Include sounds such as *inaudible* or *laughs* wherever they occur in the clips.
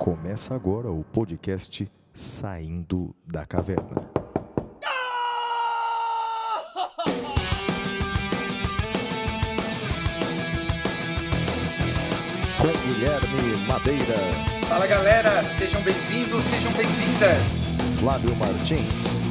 Começa agora o podcast Saindo da Caverna. Com Guilherme Madeira, Fala galera, sejam bem-vindos, sejam bem-vindas. Flávio Martins,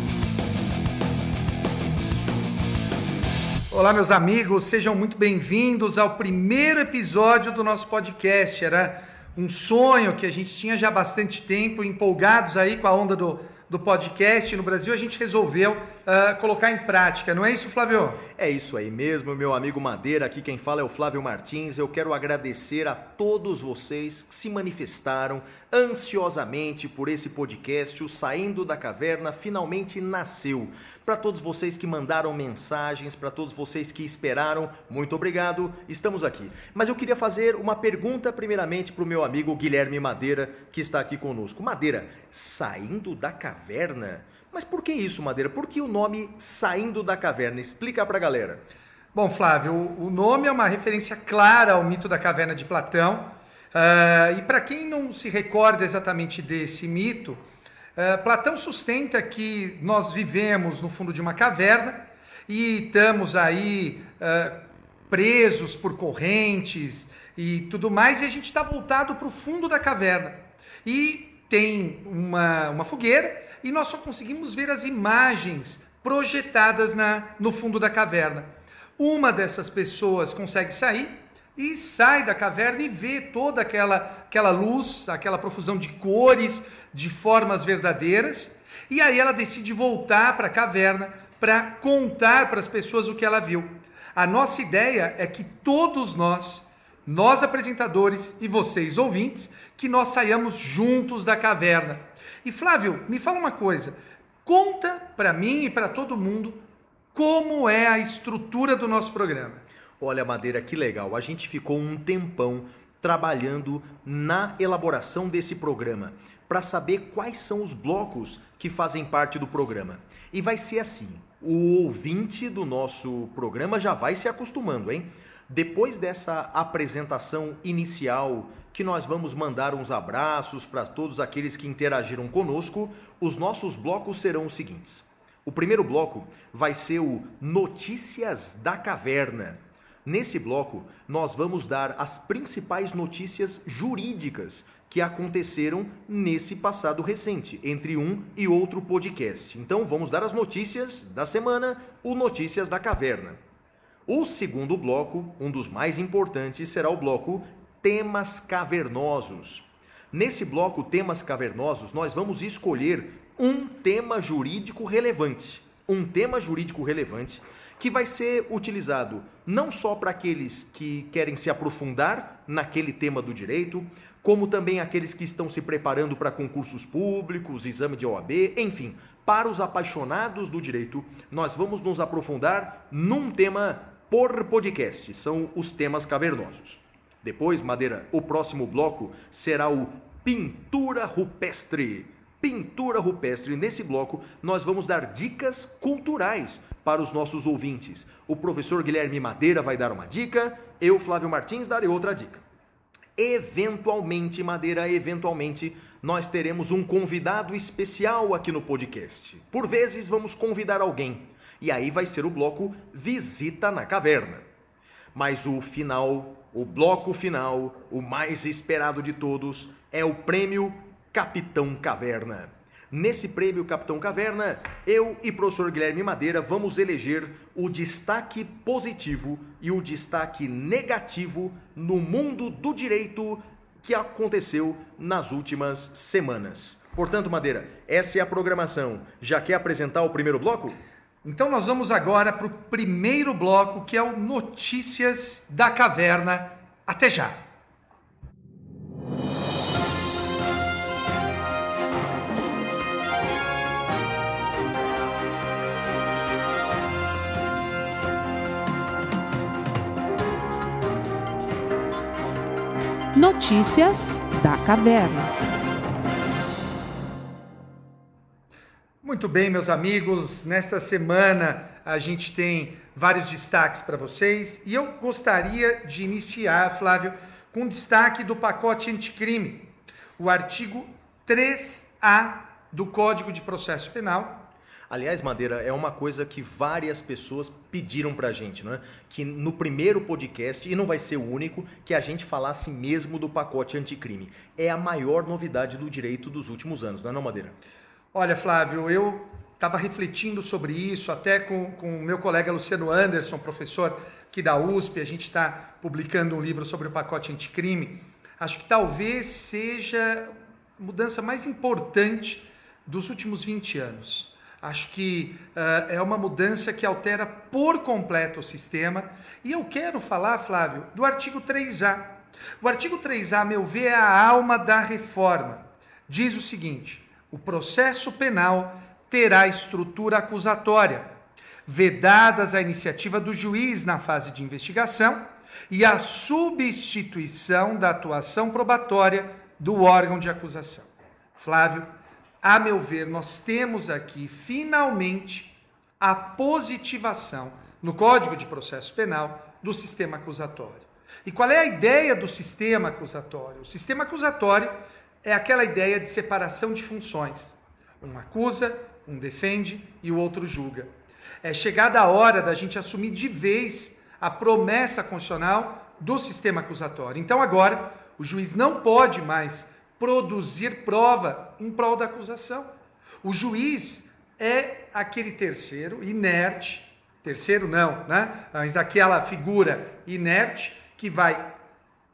Olá, meus amigos, sejam muito bem-vindos ao primeiro episódio do nosso podcast. Era um sonho que a gente tinha já há bastante tempo, empolgados aí com a onda do, do podcast no Brasil, a gente resolveu ah, colocar em prática, não é isso, Flávio? É isso aí mesmo, meu amigo Madeira. Aqui quem fala é o Flávio Martins. Eu quero agradecer a todos vocês que se manifestaram ansiosamente por esse podcast. O Saindo da Caverna finalmente nasceu. Para todos vocês que mandaram mensagens, para todos vocês que esperaram, muito obrigado. Estamos aqui. Mas eu queria fazer uma pergunta primeiramente para o meu amigo Guilherme Madeira, que está aqui conosco. Madeira, Saindo da Caverna? Mas por que isso, Madeira? Por que o nome Saindo da Caverna? Explica pra galera. Bom, Flávio, o nome é uma referência clara ao mito da caverna de Platão. Ah, e para quem não se recorda exatamente desse mito, ah, Platão sustenta que nós vivemos no fundo de uma caverna e estamos aí ah, presos por correntes e tudo mais, e a gente está voltado para o fundo da caverna. E tem uma, uma fogueira e nós só conseguimos ver as imagens projetadas na, no fundo da caverna. Uma dessas pessoas consegue sair e sai da caverna e vê toda aquela, aquela luz, aquela profusão de cores, de formas verdadeiras. E aí ela decide voltar para a caverna para contar para as pessoas o que ela viu. A nossa ideia é que todos nós, nós apresentadores e vocês ouvintes, que nós saiamos juntos da caverna. E Flávio, me fala uma coisa. Conta para mim e para todo mundo como é a estrutura do nosso programa. Olha, Madeira, que legal. A gente ficou um tempão trabalhando na elaboração desse programa para saber quais são os blocos que fazem parte do programa. E vai ser assim: o ouvinte do nosso programa já vai se acostumando, hein? Depois dessa apresentação inicial, que nós vamos mandar uns abraços para todos aqueles que interagiram conosco, os nossos blocos serão os seguintes. O primeiro bloco vai ser o Notícias da Caverna. Nesse bloco, nós vamos dar as principais notícias jurídicas que aconteceram nesse passado recente, entre um e outro podcast. Então, vamos dar as notícias da semana, o Notícias da Caverna. O segundo bloco, um dos mais importantes, será o bloco Temas Cavernosos. Nesse bloco Temas Cavernosos, nós vamos escolher um tema jurídico relevante. Um tema jurídico relevante que vai ser utilizado não só para aqueles que querem se aprofundar naquele tema do direito, como também aqueles que estão se preparando para concursos públicos, exame de OAB, enfim, para os apaixonados do direito, nós vamos nos aprofundar num tema por podcast, são os temas cavernosos. Depois, Madeira, o próximo bloco será o Pintura Rupestre. Pintura Rupestre. Nesse bloco, nós vamos dar dicas culturais para os nossos ouvintes. O professor Guilherme Madeira vai dar uma dica, eu, Flávio Martins, darei outra dica. Eventualmente, Madeira, eventualmente, nós teremos um convidado especial aqui no podcast. Por vezes, vamos convidar alguém. E aí vai ser o bloco Visita na Caverna. Mas o final, o bloco final, o mais esperado de todos, é o prêmio Capitão Caverna. Nesse prêmio Capitão Caverna, eu e professor Guilherme Madeira vamos eleger o destaque positivo e o destaque negativo no mundo do direito que aconteceu nas últimas semanas. Portanto, Madeira, essa é a programação. Já quer apresentar o primeiro bloco? Então nós vamos agora para o primeiro bloco, que é o Notícias da Caverna. Até já! Notícias da Caverna. Muito bem, meus amigos. Nesta semana a gente tem vários destaques para vocês e eu gostaria de iniciar, Flávio, com destaque do pacote anticrime. o artigo 3A do Código de Processo Penal, Aliás, Madeira, é uma coisa que várias pessoas pediram pra gente, né? Que no primeiro podcast, e não vai ser o único, que a gente falasse mesmo do pacote anticrime. É a maior novidade do direito dos últimos anos, não é não, Madeira? Olha, Flávio, eu estava refletindo sobre isso, até com o meu colega Luciano Anderson, professor aqui da USP, a gente está publicando um livro sobre o pacote anticrime. Acho que talvez seja a mudança mais importante dos últimos 20 anos. Acho que uh, é uma mudança que altera por completo o sistema. E eu quero falar, Flávio, do artigo 3A. O artigo 3A, meu ver, é a alma da reforma. Diz o seguinte: o processo penal terá estrutura acusatória, vedadas a iniciativa do juiz na fase de investigação e a substituição da atuação probatória do órgão de acusação. Flávio, a meu ver, nós temos aqui finalmente a positivação no Código de Processo Penal do sistema acusatório. E qual é a ideia do sistema acusatório? O sistema acusatório é aquela ideia de separação de funções. Um acusa, um defende e o outro julga. É chegada a hora da gente assumir de vez a promessa constitucional do sistema acusatório. Então agora o juiz não pode mais produzir prova em prol da acusação. O juiz é aquele terceiro inerte, terceiro não, né? Mas aquela figura inerte que vai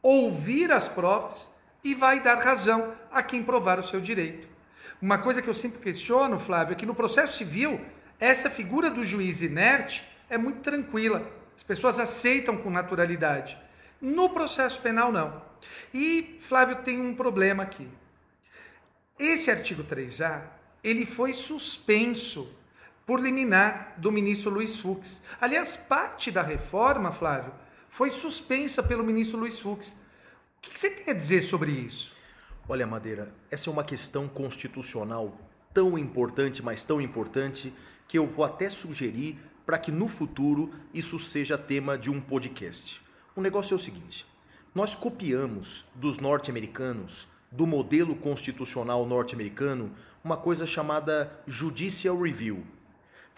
ouvir as provas e vai dar razão a quem provar o seu direito. Uma coisa que eu sempre questiono, Flávio, é que no processo civil, essa figura do juiz inerte é muito tranquila. As pessoas aceitam com naturalidade. No processo penal, não. E Flávio tem um problema aqui. Esse artigo 3A, ele foi suspenso por liminar do ministro Luiz Fux. Aliás, parte da reforma, Flávio, foi suspensa pelo ministro Luiz Fux. O que você tem a dizer sobre isso? Olha, Madeira, essa é uma questão constitucional tão importante, mas tão importante, que eu vou até sugerir para que no futuro isso seja tema de um podcast. O negócio é o seguinte: nós copiamos dos norte-americanos, do modelo constitucional norte-americano, uma coisa chamada Judicial Review.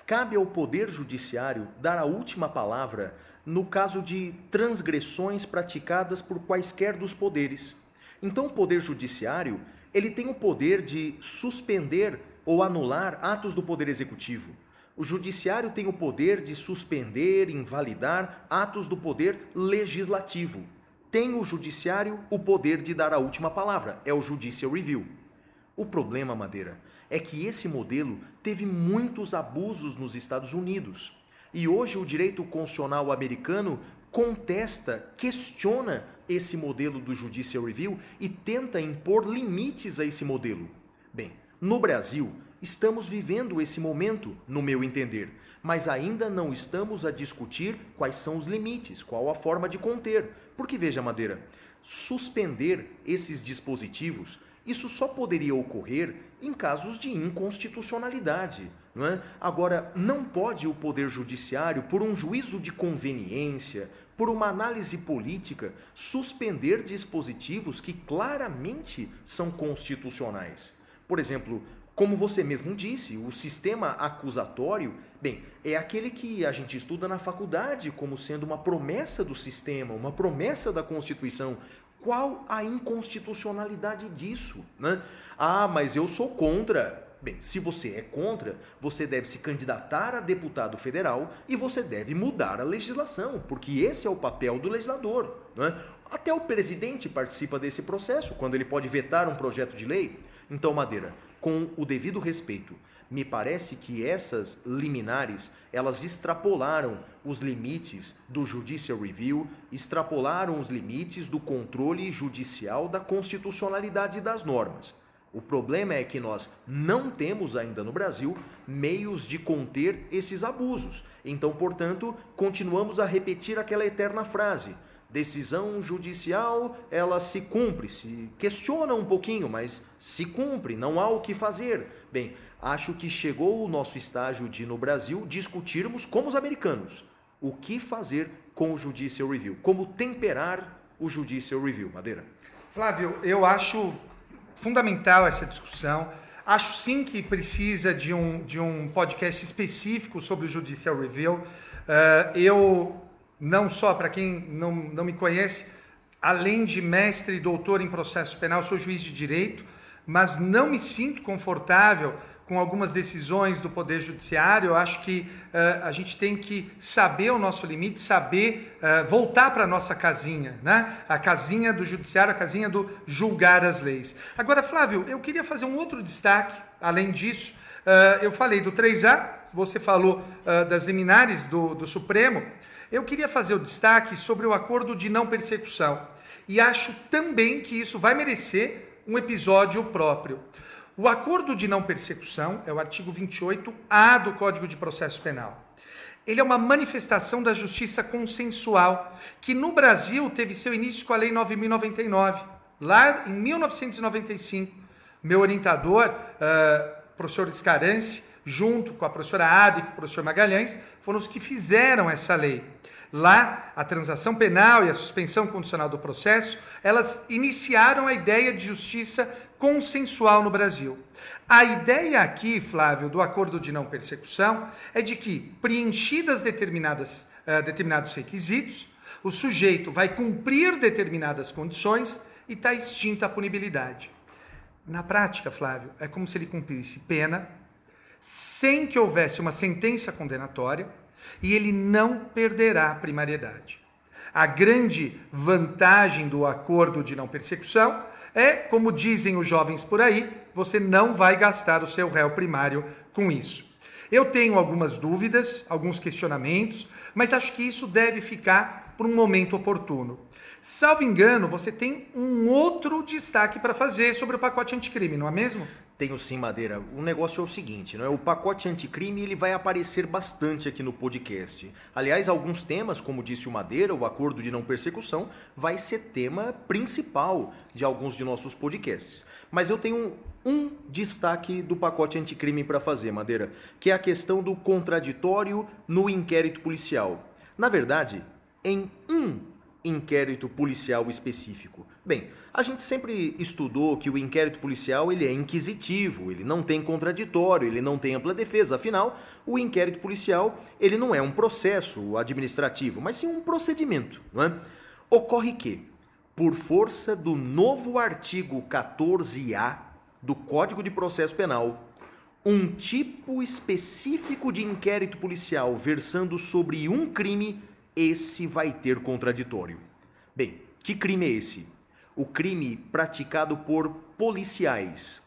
Cabe ao Poder Judiciário dar a última palavra no caso de transgressões praticadas por quaisquer dos poderes. Então, o Poder Judiciário ele tem o poder de suspender ou anular atos do Poder Executivo. O Judiciário tem o poder de suspender, invalidar atos do Poder Legislativo tem o judiciário o poder de dar a última palavra, é o Judicial Review. O problema, Madeira, é que esse modelo teve muitos abusos nos Estados Unidos. E hoje o direito constitucional americano contesta, questiona esse modelo do Judicial Review e tenta impor limites a esse modelo. Bem, no Brasil, estamos vivendo esse momento, no meu entender, mas ainda não estamos a discutir quais são os limites, qual a forma de conter, porque veja, Madeira, suspender esses dispositivos, isso só poderia ocorrer em casos de inconstitucionalidade. Não é? Agora, não pode o Poder Judiciário, por um juízo de conveniência, por uma análise política, suspender dispositivos que claramente são constitucionais. Por exemplo, como você mesmo disse, o sistema acusatório, bem, é aquele que a gente estuda na faculdade como sendo uma promessa do sistema, uma promessa da Constituição. Qual a inconstitucionalidade disso? Né? Ah, mas eu sou contra. Bem, se você é contra, você deve se candidatar a deputado federal e você deve mudar a legislação, porque esse é o papel do legislador. Né? Até o presidente participa desse processo, quando ele pode vetar um projeto de lei. Então, Madeira, com o devido respeito. Me parece que essas liminares, elas extrapolaram os limites do judicial review, extrapolaram os limites do controle judicial da constitucionalidade das normas. O problema é que nós não temos ainda no Brasil meios de conter esses abusos. Então, portanto, continuamos a repetir aquela eterna frase: decisão judicial, ela se cumpre, se questiona um pouquinho, mas se cumpre, não há o que fazer. Bem, acho que chegou o nosso estágio de, no Brasil, discutirmos, como os americanos, o que fazer com o Judicial Review, como temperar o Judicial Review. Madeira. Flávio, eu acho fundamental essa discussão. Acho sim que precisa de um, de um podcast específico sobre o Judicial Review. Uh, eu, não só para quem não, não me conhece, além de mestre e doutor em processo penal, sou juiz de direito, mas não me sinto confortável com algumas decisões do Poder Judiciário. Eu acho que uh, a gente tem que saber o nosso limite, saber uh, voltar para a nossa casinha, né? A casinha do Judiciário, a casinha do julgar as leis. Agora, Flávio, eu queria fazer um outro destaque, além disso. Uh, eu falei do 3A, você falou das liminares do, do Supremo. Eu queria fazer o destaque sobre o acordo de não persecução. E acho também que isso vai merecer um episódio próprio. O acordo de não persecução é o artigo 28A do Código de Processo Penal. Ele é uma manifestação da justiça consensual, que no Brasil teve seu início com a Lei 9099. Lá em 1995, meu orientador, uh, professor Escarance, junto com a professora Ada e com o professor Magalhães, foram os que fizeram essa lei. Lá, a transação penal e a suspensão condicional do processo, elas iniciaram a ideia de justiça consensual no Brasil. A ideia aqui, Flávio, do acordo de não persecução é de que, preenchidas determinadas, uh, determinados requisitos, o sujeito vai cumprir determinadas condições e está extinta a punibilidade. Na prática, Flávio, é como se ele cumprisse pena sem que houvesse uma sentença condenatória e ele não perderá a primariedade. A grande vantagem do acordo de não persecução é, como dizem os jovens por aí, você não vai gastar o seu réu primário com isso. Eu tenho algumas dúvidas, alguns questionamentos, mas acho que isso deve ficar para um momento oportuno. Salvo engano, você tem um outro destaque para fazer sobre o pacote anticrime, não é mesmo? Tenho sim, Madeira. O negócio é o seguinte, não é? O pacote anticrime ele vai aparecer bastante aqui no podcast. Aliás, alguns temas, como disse o Madeira, o acordo de não persecução, vai ser tema principal de alguns de nossos podcasts. Mas eu tenho um destaque do pacote anticrime para fazer, Madeira, que é a questão do contraditório no inquérito policial. Na verdade, em um inquérito policial específico. Bem, a gente sempre estudou que o inquérito policial ele é inquisitivo, ele não tem contraditório, ele não tem ampla defesa. Afinal, o inquérito policial ele não é um processo administrativo, mas sim um procedimento. Não é? Ocorre que, por força do novo artigo 14A do Código de Processo Penal, um tipo específico de inquérito policial versando sobre um crime, esse vai ter contraditório. Bem, que crime é esse? O crime praticado por policiais.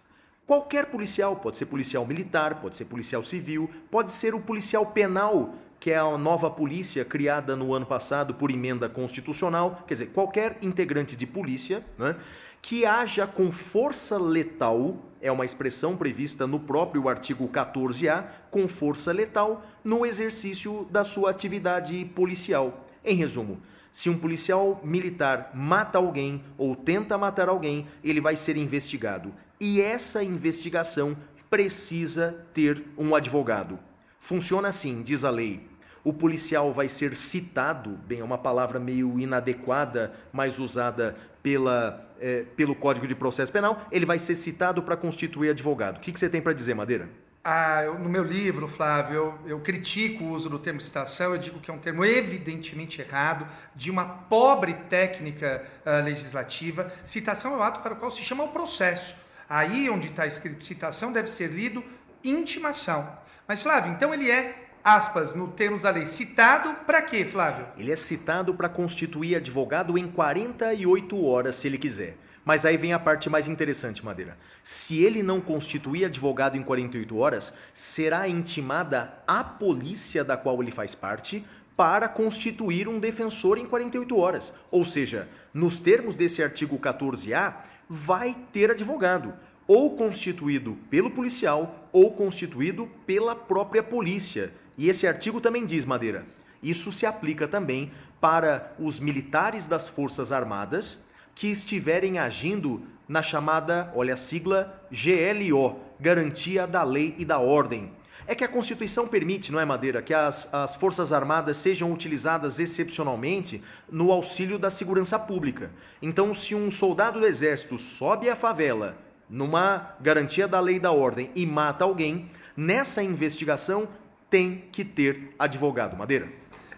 Qualquer policial, pode ser policial militar, pode ser policial civil, pode ser o policial penal, que é a nova polícia criada no ano passado por emenda constitucional, quer dizer, qualquer integrante de polícia, né, que haja com força letal, é uma expressão prevista no próprio artigo 14A, com força letal no exercício da sua atividade policial. Em resumo, se um policial militar mata alguém ou tenta matar alguém, ele vai ser investigado. E essa investigação precisa ter um advogado. Funciona assim, diz a lei. O policial vai ser citado, bem, é uma palavra meio inadequada, mas usada pela, é, pelo Código de Processo Penal. Ele vai ser citado para constituir advogado. O que, que você tem para dizer, Madeira? Ah, eu, no meu livro, Flávio, eu, eu, critico o uso do termo citação, eu digo que é um termo evidentemente errado, de uma pobre técnica uh, legislativa. Citação é o ato para o qual se chama o processo. Aí onde está escrito citação deve ser lido intimação. Mas, Flávio, então ele é, aspas, no termos da lei, citado para quê, Flávio? Ele é citado para constituir advogado em 48 horas, se ele quiser. Mas aí vem a parte mais interessante, Madeira. Se ele não constituir advogado em 48 horas, será intimada a polícia da qual ele faz parte para constituir um defensor em 48 horas. Ou seja, nos termos desse artigo 14A, vai ter advogado, ou constituído pelo policial ou constituído pela própria polícia. E esse artigo também diz, Madeira, isso se aplica também para os militares das Forças Armadas que estiverem agindo na chamada, olha a sigla, GLO, Garantia da Lei e da Ordem. É que a Constituição permite, não é, Madeira, que as, as Forças Armadas sejam utilizadas excepcionalmente no auxílio da segurança pública. Então, se um soldado do Exército sobe a favela, numa garantia da lei e da ordem e mata alguém, nessa investigação tem que ter advogado. Madeira.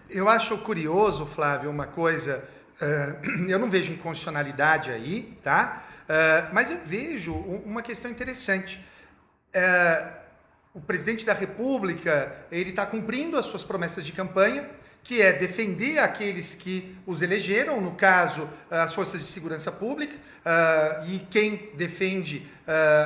Eu acho curioso, Flávio, uma coisa. Uh, *clears throat* eu não vejo inconstitucionalidade aí, tá? Uh, mas eu vejo uma questão interessante. Uh, o presidente da República ele está cumprindo as suas promessas de campanha, que é defender aqueles que os elegeram, no caso as forças de segurança pública e quem defende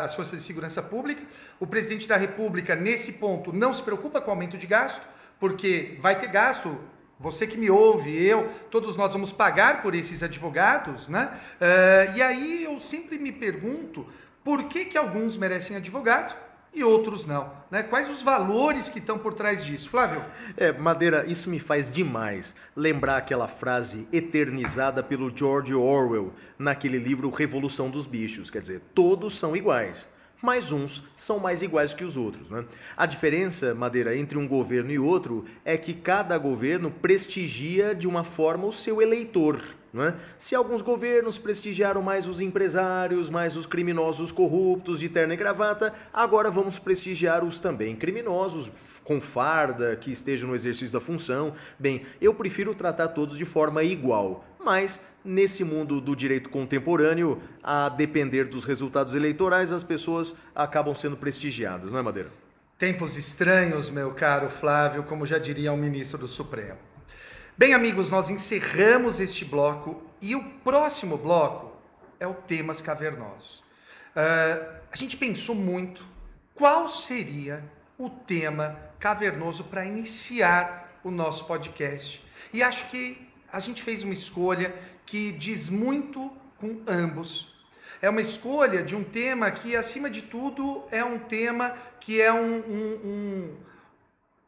as forças de segurança pública. O presidente da República nesse ponto não se preocupa com o aumento de gasto, porque vai ter gasto. Você que me ouve, eu, todos nós vamos pagar por esses advogados, né? Uh, e aí eu sempre me pergunto por que, que alguns merecem advogado e outros não. Né? Quais os valores que estão por trás disso? Flávio? É, Madeira, isso me faz demais lembrar aquela frase eternizada pelo George Orwell naquele livro Revolução dos Bichos. Quer dizer, todos são iguais mas uns são mais iguais que os outros. Né? A diferença, Madeira, entre um governo e outro é que cada governo prestigia de uma forma o seu eleitor. É? Se alguns governos prestigiaram mais os empresários, mais os criminosos corruptos de terno e gravata, agora vamos prestigiar os também criminosos com farda, que estejam no exercício da função. Bem, eu prefiro tratar todos de forma igual, mas nesse mundo do direito contemporâneo, a depender dos resultados eleitorais, as pessoas acabam sendo prestigiadas, não é, Madeira? Tempos estranhos, meu caro Flávio, como já diria o ministro do Supremo. Bem, amigos, nós encerramos este bloco e o próximo bloco é o Temas Cavernosos. Uh, a gente pensou muito qual seria o tema cavernoso para iniciar o nosso podcast. E acho que a gente fez uma escolha que diz muito com ambos. É uma escolha de um tema que, acima de tudo, é um tema que é um, um, um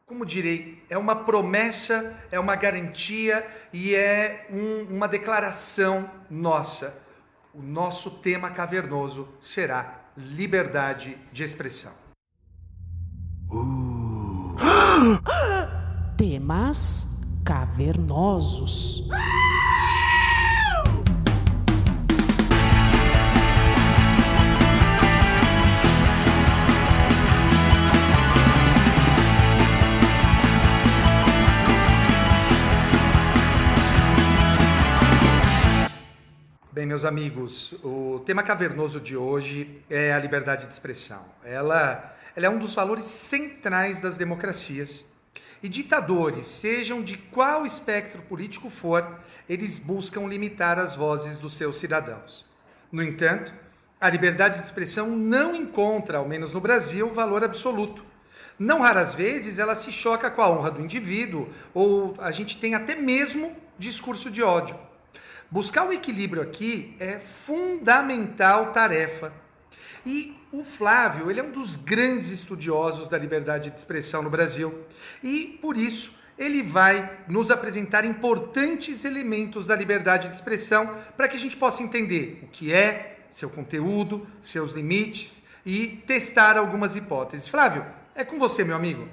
como direi, é uma promessa, é uma garantia e é um, uma declaração nossa. O nosso tema cavernoso será liberdade de expressão. Uh. *gasps* Temas cavernosos. *gasps* *gasps* Bem, meus amigos, o tema cavernoso de hoje é a liberdade de expressão. Ela, ela é um dos valores centrais das democracias. E ditadores, sejam de qual espectro político for, eles buscam limitar as vozes dos seus cidadãos. No entanto, a liberdade de expressão não encontra, ao menos no Brasil, valor absoluto. Não raras vezes ela se choca com a honra do indivíduo, ou a gente tem até mesmo discurso de ódio. Buscar o equilíbrio aqui é fundamental tarefa. E o Flávio, ele é um dos grandes estudiosos da liberdade de expressão no Brasil. E por isso, ele vai nos apresentar importantes elementos da liberdade de expressão para que a gente possa entender o que é, seu conteúdo, seus limites e testar algumas hipóteses. Flávio, é com você, meu amigo.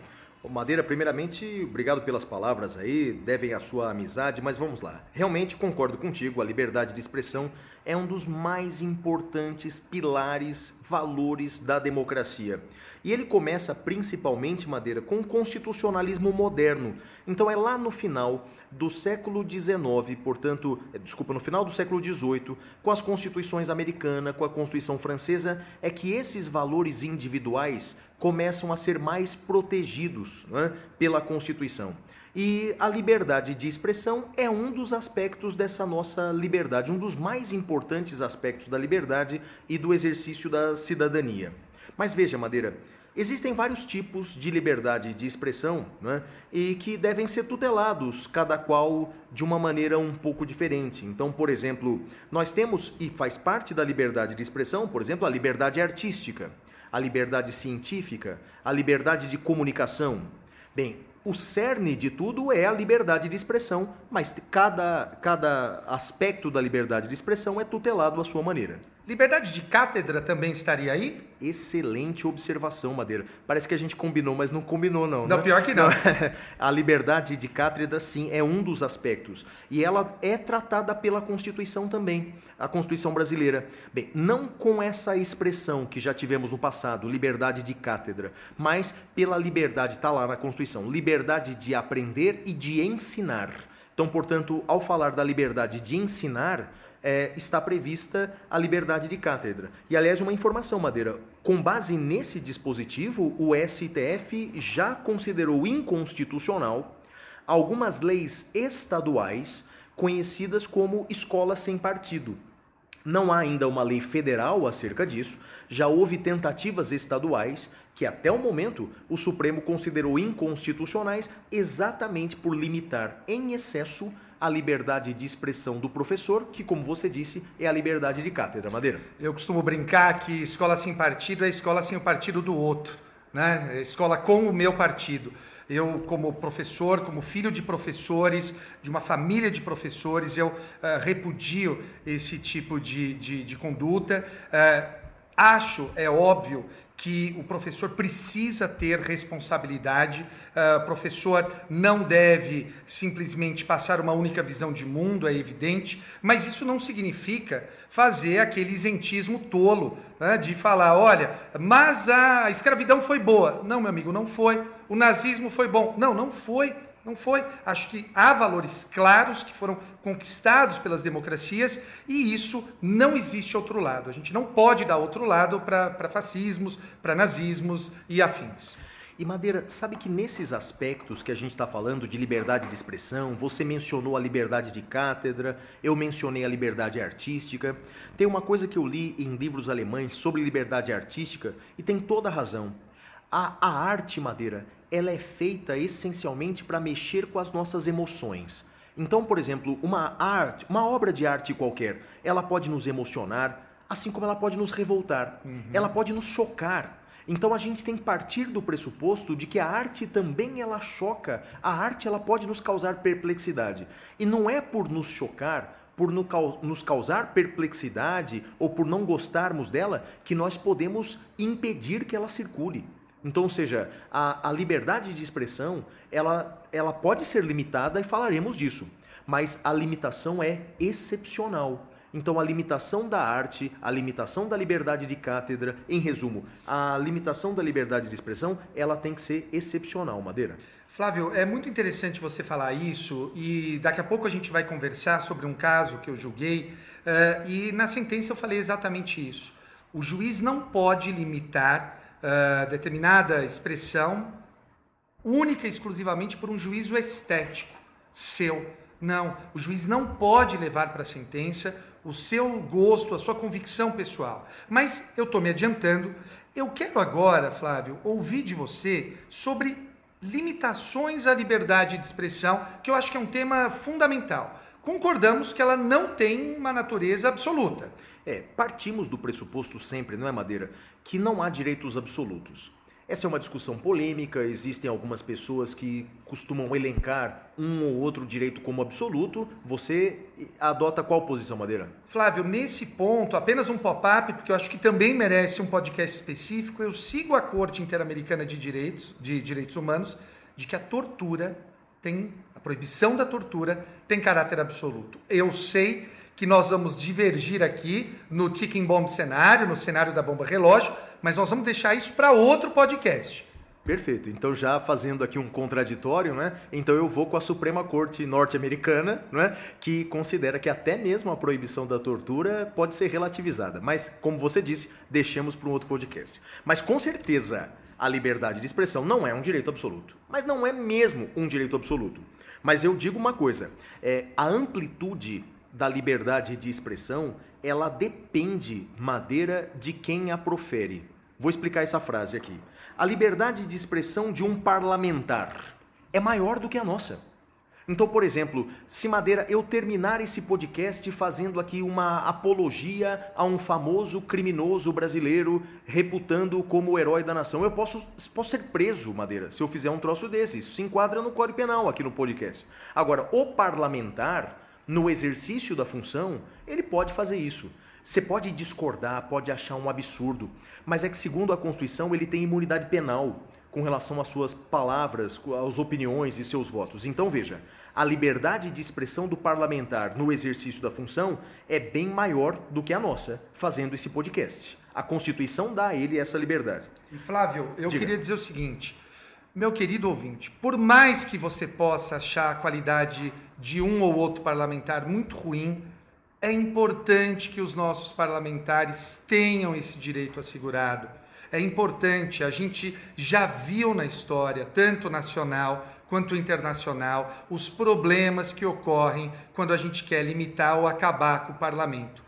Madeira, primeiramente, obrigado pelas palavras aí, devem a sua amizade, mas vamos lá. Realmente concordo contigo, a liberdade de expressão é um dos mais importantes pilares, valores da democracia. E ele começa principalmente, Madeira, com o constitucionalismo moderno. Então é lá no final do século XIX, portanto, é, desculpa, no final do século XVIII, com as constituições americana, com a Constituição francesa, é que esses valores individuais começam a ser mais protegidos né, pela Constituição. E a liberdade de expressão é um dos aspectos dessa nossa liberdade, um dos mais importantes aspectos da liberdade e do exercício da cidadania. Mas veja, Madeira, existem vários tipos de liberdade de expressão né, e que devem ser tutelados, cada qual de uma maneira um pouco diferente. Então, por exemplo, nós temos, e faz parte da liberdade de expressão, por exemplo, a liberdade artística a liberdade científica, a liberdade de comunicação. Bem, o cerne de tudo é a liberdade de expressão, mas cada, cada aspecto da liberdade de expressão é tutelado à sua maneira. Liberdade de cátedra também estaria aí? Excelente observação, Madeira. Parece que a gente combinou, mas não combinou, não. Não, né? pior que não. *laughs* a liberdade de cátedra, sim, é um dos aspectos. E ela é tratada pela Constituição também, a Constituição brasileira. Bem, não com essa expressão que já tivemos no passado, liberdade de cátedra, mas pela liberdade, está lá na Constituição, liberdade de aprender e de ensinar. Então, portanto, ao falar da liberdade de ensinar, é, está prevista a liberdade de cátedra. E, aliás, uma informação, Madeira: com base nesse dispositivo, o STF já considerou inconstitucional algumas leis estaduais conhecidas como escola sem partido. Não há ainda uma lei federal acerca disso, já houve tentativas estaduais que até o momento o Supremo considerou inconstitucionais exatamente por limitar em excesso a liberdade de expressão do professor, que, como você disse, é a liberdade de cátedra. Madeira. Eu costumo brincar que escola sem partido é escola sem o partido do outro, né? É escola com o meu partido. Eu, como professor, como filho de professores, de uma família de professores, eu uh, repudio esse tipo de, de, de conduta. Uh, acho, é óbvio, que o professor precisa ter responsabilidade, o professor não deve simplesmente passar uma única visão de mundo, é evidente, mas isso não significa fazer aquele isentismo tolo né, de falar: olha, mas a escravidão foi boa. Não, meu amigo, não foi. O nazismo foi bom. Não, não foi. Não foi. Acho que há valores claros que foram conquistados pelas democracias e isso não existe outro lado. A gente não pode dar outro lado para fascismos, para nazismos e afins. E Madeira, sabe que nesses aspectos que a gente está falando de liberdade de expressão, você mencionou a liberdade de cátedra, eu mencionei a liberdade artística. Tem uma coisa que eu li em livros alemães sobre liberdade artística e tem toda a razão. A, a arte, Madeira, ela é feita essencialmente para mexer com as nossas emoções. Então, por exemplo, uma arte, uma obra de arte qualquer, ela pode nos emocionar, assim como ela pode nos revoltar. Uhum. Ela pode nos chocar. Então a gente tem que partir do pressuposto de que a arte também ela choca. A arte ela pode nos causar perplexidade. E não é por nos chocar, por nos causar perplexidade ou por não gostarmos dela que nós podemos impedir que ela circule. Então, ou seja, a, a liberdade de expressão, ela, ela pode ser limitada e falaremos disso, mas a limitação é excepcional. Então, a limitação da arte, a limitação da liberdade de cátedra, em resumo, a limitação da liberdade de expressão, ela tem que ser excepcional, Madeira. Flávio, é muito interessante você falar isso e daqui a pouco a gente vai conversar sobre um caso que eu julguei uh, e na sentença eu falei exatamente isso. O juiz não pode limitar uh, determinada expressão única e exclusivamente por um juízo estético seu. Não, o juiz não pode levar para a sentença o seu gosto, a sua convicção pessoal. Mas eu estou me adiantando. Eu quero agora, Flávio, ouvir de você sobre limitações à liberdade de expressão, que eu acho que é um tema fundamental. Concordamos que ela não tem uma natureza absoluta. É, partimos do pressuposto sempre, não é, Madeira, que não há direitos absolutos. Essa é uma discussão polêmica, existem algumas pessoas que costumam elencar um ou outro direito como absoluto. Você adota qual posição, Madeira? Flávio, nesse ponto, apenas um pop-up, porque eu acho que também merece um podcast específico. Eu sigo a Corte Interamericana de Direitos, de Direitos Humanos, de que a tortura tem, a proibição da tortura tem caráter absoluto. Eu sei que nós vamos divergir aqui no ticking bomb cenário, no cenário da bomba relógio, mas nós vamos deixar isso para outro podcast. Perfeito. Então, já fazendo aqui um contraditório, né? Então eu vou com a Suprema Corte norte-americana, né? Que considera que até mesmo a proibição da tortura pode ser relativizada. Mas, como você disse, deixemos para um outro podcast. Mas com certeza a liberdade de expressão não é um direito absoluto. Mas não é mesmo um direito absoluto. Mas eu digo uma coisa: é, a amplitude da liberdade de expressão, ela depende, Madeira, de quem a profere. Vou explicar essa frase aqui. A liberdade de expressão de um parlamentar é maior do que a nossa. Então, por exemplo, se Madeira eu terminar esse podcast fazendo aqui uma apologia a um famoso criminoso brasileiro, reputando como o herói da nação, eu posso, posso ser preso, Madeira, se eu fizer um troço desse. Isso se enquadra no Código Penal aqui no podcast. Agora, o parlamentar no exercício da função, ele pode fazer isso. Você pode discordar, pode achar um absurdo, mas é que, segundo a Constituição, ele tem imunidade penal com relação às suas palavras, às opiniões e seus votos. Então, veja, a liberdade de expressão do parlamentar no exercício da função é bem maior do que a nossa, fazendo esse podcast. A Constituição dá a ele essa liberdade. E Flávio, eu Diga. queria dizer o seguinte, meu querido ouvinte, por mais que você possa achar a qualidade de um ou outro parlamentar muito ruim, é importante que os nossos parlamentares tenham esse direito assegurado. É importante, a gente já viu na história, tanto nacional quanto internacional, os problemas que ocorrem quando a gente quer limitar ou acabar com o parlamento.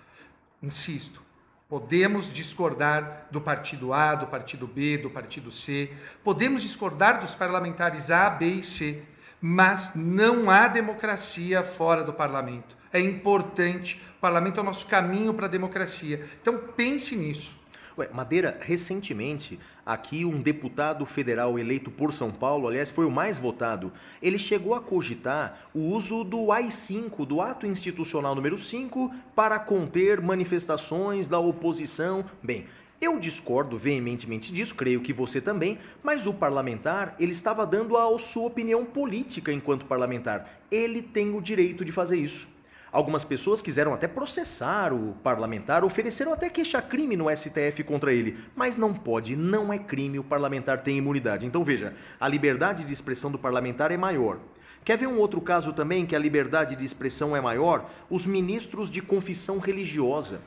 Insisto, podemos discordar do partido A, do partido B, do partido C, podemos discordar dos parlamentares A, B e C, mas não há democracia fora do parlamento. É importante, o parlamento é o nosso caminho para a democracia. Então pense nisso. Ué, Madeira, recentemente, aqui um deputado federal eleito por São Paulo, aliás, foi o mais votado, ele chegou a cogitar o uso do AI-5, do Ato Institucional número 5, para conter manifestações da oposição. Bem, eu discordo veementemente disso, creio que você também, mas o parlamentar, ele estava dando a sua opinião política enquanto parlamentar. Ele tem o direito de fazer isso. Algumas pessoas quiseram até processar o parlamentar, ofereceram até queixa-crime no STF contra ele, mas não pode, não é crime, o parlamentar tem imunidade. Então veja, a liberdade de expressão do parlamentar é maior. Quer ver um outro caso também que a liberdade de expressão é maior? Os ministros de confissão religiosa.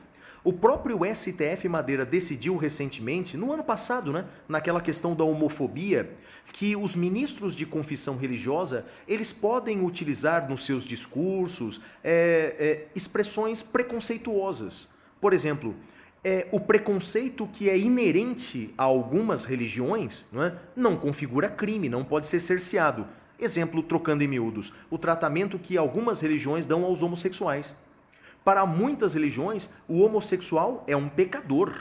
O próprio STF Madeira decidiu recentemente, no ano passado, né, naquela questão da homofobia, que os ministros de confissão religiosa eles podem utilizar nos seus discursos é, é, expressões preconceituosas. Por exemplo, é, o preconceito que é inerente a algumas religiões não, é, não configura crime, não pode ser cerceado. Exemplo, trocando em miúdos, o tratamento que algumas religiões dão aos homossexuais. Para muitas religiões, o homossexual é um pecador.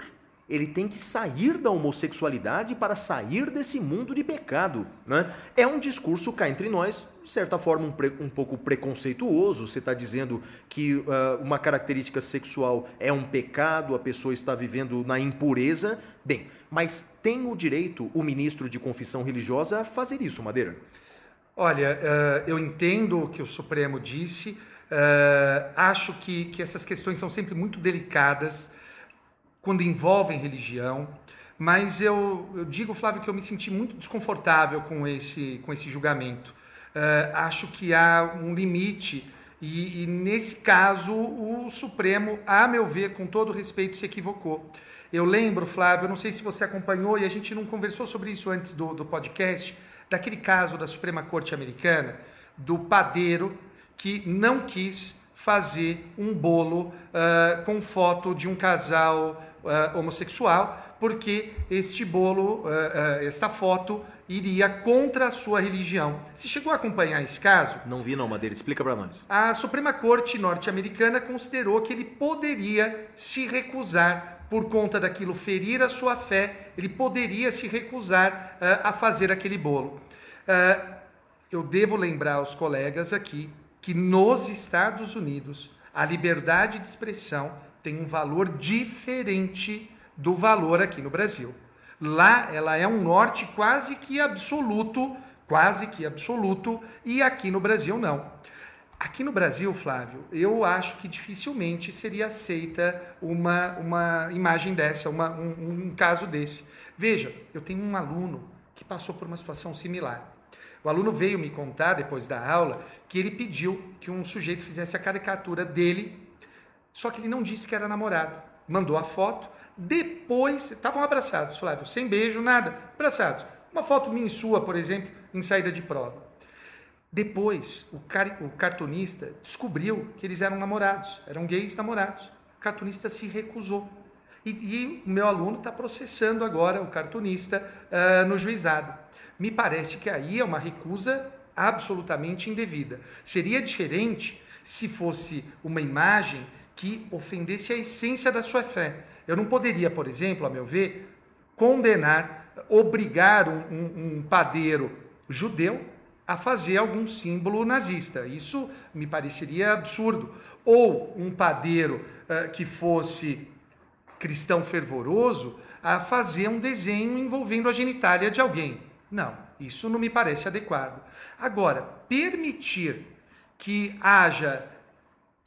Ele tem que sair da homossexualidade para sair desse mundo de pecado. Né? É um discurso cá entre nós, de certa forma, um, pre- um pouco preconceituoso. Você está dizendo que ah, uma característica sexual é um pecado, a pessoa está vivendo na impureza. Bem, mas tem o direito o ministro de confissão religiosa a fazer isso, Madeira? Olha, eh, eu entendo o que o Supremo disse, eh, acho que, que essas questões são sempre muito delicadas quando envolvem religião, mas eu, eu digo, Flávio, que eu me senti muito desconfortável com esse, com esse julgamento. Eh, acho que há um limite e, e, nesse caso, o Supremo, a meu ver, com todo respeito, se equivocou. Eu lembro, Flávio, não sei se você acompanhou e a gente não conversou sobre isso antes do, do podcast, daquele caso da Suprema Corte Americana, do padeiro que não quis fazer um bolo uh, com foto de um casal uh, homossexual, porque este bolo, uh, esta foto, iria contra a sua religião. Você chegou a acompanhar esse caso? Não vi não, Madeira. Explica para nós. A Suprema Corte norte-americana considerou que ele poderia se recusar por conta daquilo ferir a sua fé, ele poderia se recusar uh, a fazer aquele bolo. Uh, eu devo lembrar aos colegas aqui que nos Estados Unidos a liberdade de expressão tem um valor diferente do valor aqui no Brasil. Lá ela é um norte quase que absoluto, quase que absoluto, e aqui no Brasil não. Aqui no Brasil, Flávio, eu acho que dificilmente seria aceita uma, uma imagem dessa, uma, um, um caso desse. Veja, eu tenho um aluno que passou por uma situação similar. O aluno veio me contar, depois da aula, que ele pediu que um sujeito fizesse a caricatura dele, só que ele não disse que era namorado. Mandou a foto, depois, estavam abraçados, Flávio, sem beijo, nada, abraçados. Uma foto minha e sua, por exemplo, em saída de prova. Depois, o, car o cartunista descobriu que eles eram namorados, eram gays namorados. O cartunista se recusou. E, e o meu aluno está processando agora o cartunista uh, no juizado. Me parece que aí é uma recusa absolutamente indevida. Seria diferente se fosse uma imagem que ofendesse a essência da sua fé. Eu não poderia, por exemplo, a meu ver, condenar, obrigar um, um, um padeiro judeu a fazer algum símbolo nazista. Isso me pareceria absurdo. Ou um padeiro uh, que fosse cristão fervoroso a fazer um desenho envolvendo a genitália de alguém. Não, isso não me parece adequado. Agora, permitir que haja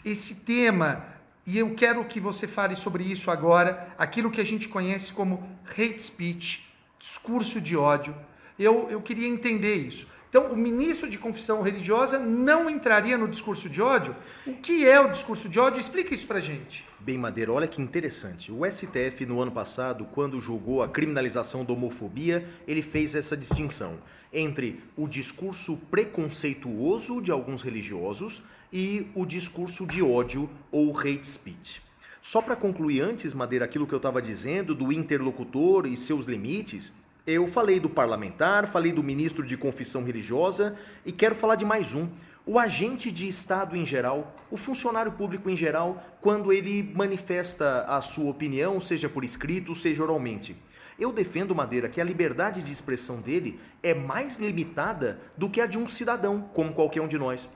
esse tema, e eu quero que você fale sobre isso agora, aquilo que a gente conhece como hate speech, discurso de ódio. Eu, eu queria entender isso. Então, o ministro de confissão religiosa não entraria no discurso de ódio? O que é o discurso de ódio? Explica isso pra gente. Bem, Madeira, olha que interessante. O STF, no ano passado, quando julgou a criminalização da homofobia, ele fez essa distinção entre o discurso preconceituoso de alguns religiosos e o discurso de ódio ou hate speech. Só para concluir antes, Madeira, aquilo que eu estava dizendo do interlocutor e seus limites, eu falei do parlamentar, falei do ministro de confissão religiosa e quero falar de mais um. O agente de Estado em geral, o funcionário público em geral, quando ele manifesta a sua opinião, seja por escrito, seja oralmente. Eu defendo, Madeira, que a liberdade de expressão dele é mais limitada do que a de um cidadão, como qualquer um de nós.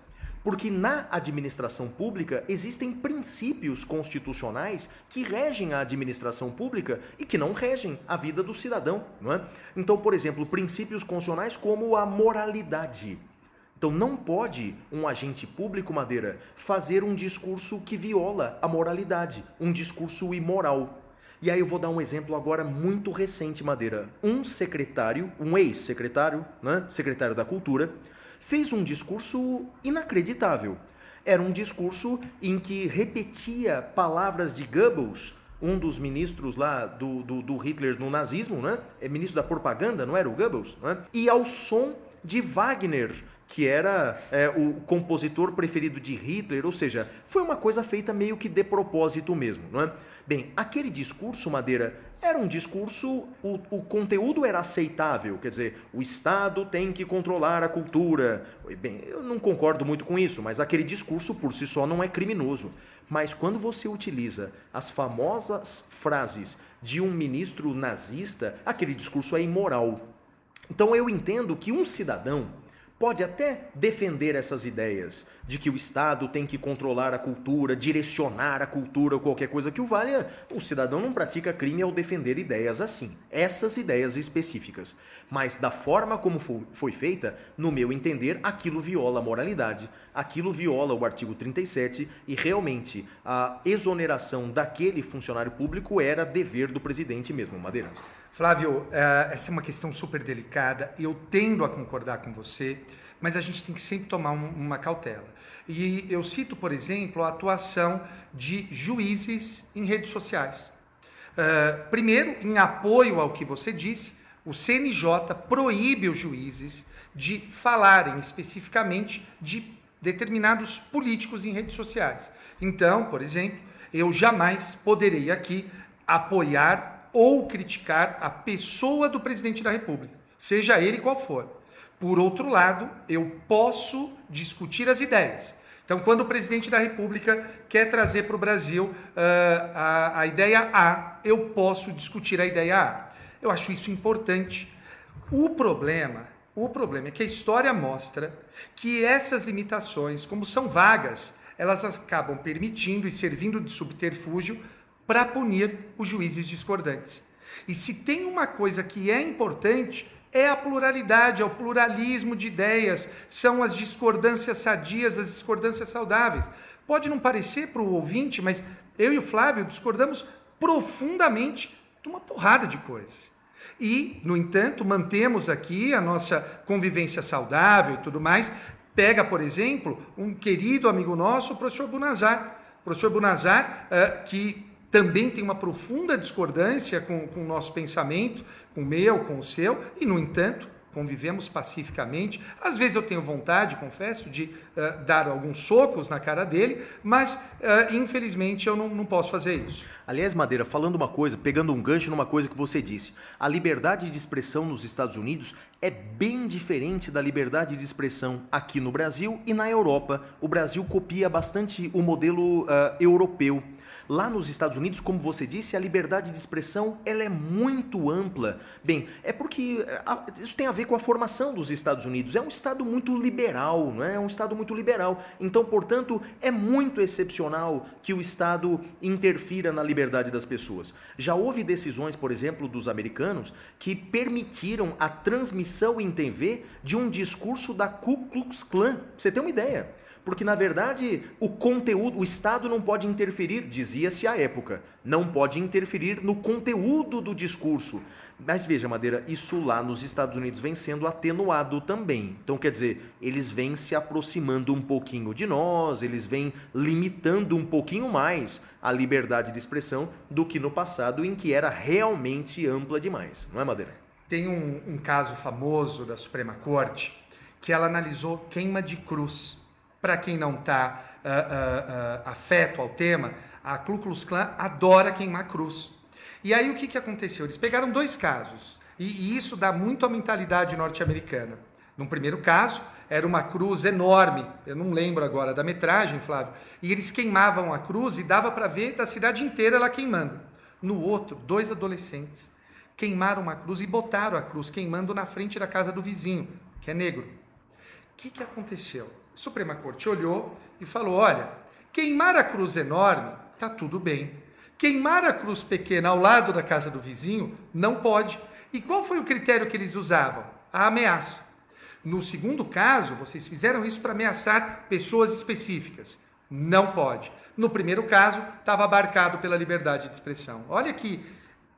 Porque na administração pública existem princípios constitucionais que regem a administração pública e que não regem a vida do cidadão, não é? Então, por exemplo, princípios constitucionais como a moralidade. Então não pode um agente público, Madeira, fazer um discurso que viola a moralidade, um discurso imoral. E aí eu vou dar um exemplo agora muito recente, Madeira. Um secretário, um ex-secretário, né, secretário da Cultura, fez um discurso inacreditável. Era um discurso em que repetia palavras de Goebbels, um dos ministros lá do, do, do, Hitler no nazismo, né? É ministro da propaganda, não era o Goebbels? Né? E ao som de Wagner, que era é, o compositor preferido de Hitler, ou seja, foi uma coisa feita meio que de propósito mesmo, não é? Bem, aquele discurso, Madeira, era um discurso, o, o conteúdo era aceitável, quer dizer, o Estado tem que controlar a cultura. Bem, eu não concordo muito com isso, mas aquele discurso por si só não é criminoso. Mas quando você utiliza as famosas frases de um ministro nazista, aquele discurso é imoral. Então eu entendo que um cidadão pode até defender essas ideias de que o Estado tem que controlar a cultura, direcionar a cultura qualquer coisa que o valha. O cidadão não pratica crime ao defender ideias assim, essas ideias específicas. Mas da forma como foi feita, no meu entender, aquilo viola a moralidade, aquilo viola o artigo 37 e realmente a exoneração daquele funcionário público era dever do presidente mesmo, Madeira. Flávio, eh, essa é uma questão super delicada. Eu tendo a concordar com você, mas a gente tem que sempre tomar uma cautela. E eu cito, por exemplo, a atuação de juízes em redes sociais. Eh, primeiro, em apoio ao que você disse, o CNJ proíbe os juízes de falarem especificamente de determinados políticos em redes sociais. Então, por exemplo, eu jamais poderei aqui apoiar ou criticar a pessoa do presidente da República, seja ele qual for. Por outro lado, eu posso discutir as ideias. Então, quando o presidente da República quer trazer para o Brasil uh, a, a ideia A, eu posso discutir a ideia A. Eu acho isso importante. O problema, o problema é que a história mostra que essas limitações, como são vagas, elas acabam permitindo e servindo de subterfúgio para punir os juízes discordantes. E se tem uma coisa que é importante, é a pluralidade, é o pluralismo de ideias, são as discordâncias sadias, as discordâncias saudáveis. Pode não parecer para o ouvinte, mas eu e o Flávio discordamos profundamente de uma porrada de coisas. E, no entanto, mantemos aqui a nossa convivência saudável e tudo mais. Pega, por exemplo, um querido amigo nosso, o professor Bunazar. O professor Bunazar, uh, que também tem uma profunda discordância com, com o nosso pensamento, com o meu, com o seu, e, no entanto, convivemos pacificamente. Às vezes eu tenho vontade, confesso, de uh, dar alguns socos na cara dele, mas uh, infelizmente eu não, não posso fazer isso. Aliás, Madeira, falando uma coisa, pegando um gancho numa coisa que você disse, a liberdade de expressão nos Estados Unidos é bem diferente da liberdade de expressão aqui no Brasil e na Europa. O Brasil copia bastante o modelo uh, europeu. Lá nos Estados Unidos, como você disse, a liberdade de expressão ela é muito ampla. Bem, é porque isso tem a ver com a formação dos Estados Unidos. É um estado muito liberal, não é? É um estado muito liberal. Então, portanto, é muito excepcional que o estado interfira na liberdade das pessoas. Já houve decisões, por exemplo, dos americanos que permitiram a transmissão em TV de um discurso da Ku Klux Klan. Pra você ter uma ideia. Porque, na verdade, o conteúdo, o Estado não pode interferir, dizia-se à época, não pode interferir no conteúdo do discurso. Mas veja, Madeira, isso lá nos Estados Unidos vem sendo atenuado também. Então, quer dizer, eles vêm se aproximando um pouquinho de nós, eles vêm limitando um pouquinho mais a liberdade de expressão do que no passado, em que era realmente ampla demais. Não é, Madeira? Tem um, um caso famoso da Suprema Corte que ela analisou queima de cruz. Para quem não está uh, uh, uh, afeto ao tema, a Ku Klux Klan adora queimar cruz. E aí o que, que aconteceu? Eles pegaram dois casos, e, e isso dá muito à mentalidade norte-americana. No primeiro caso, era uma cruz enorme, eu não lembro agora da metragem, Flávio, e eles queimavam a cruz e dava para ver da cidade inteira ela queimando. No outro, dois adolescentes queimaram uma cruz e botaram a cruz queimando na frente da casa do vizinho, que é negro. O que, que aconteceu? A Suprema Corte olhou e falou: olha, queimar a cruz enorme tá tudo bem. Queimar a cruz pequena ao lado da casa do vizinho não pode. E qual foi o critério que eles usavam? A ameaça. No segundo caso, vocês fizeram isso para ameaçar pessoas específicas. Não pode. No primeiro caso, estava abarcado pela liberdade de expressão. Olha que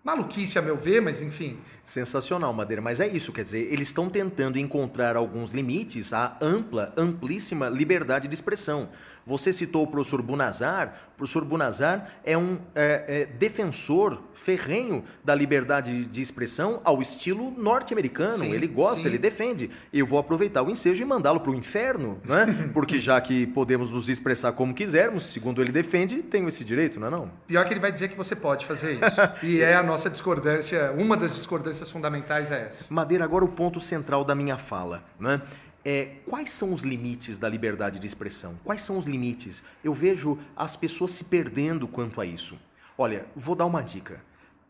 Maluquice, a meu ver, mas enfim. Sensacional, Madeira. Mas é isso, quer dizer, eles estão tentando encontrar alguns limites à ampla, amplíssima liberdade de expressão. Você citou o professor Bunazar. O professor Bunazar é um é, é, defensor ferrenho da liberdade de expressão ao estilo norte-americano. Ele gosta, sim. ele defende. Eu vou aproveitar o ensejo e mandá-lo para o inferno, né? *laughs* porque já que podemos nos expressar como quisermos, segundo ele defende, tenho esse direito, não é não? Pior que ele vai dizer que você pode fazer isso. *laughs* e é a nossa discordância, uma das discordâncias fundamentais é essa. Madeira, agora o ponto central da minha fala. Né? É, quais são os limites da liberdade de expressão? Quais são os limites? Eu vejo as pessoas se perdendo quanto a isso. Olha, vou dar uma dica.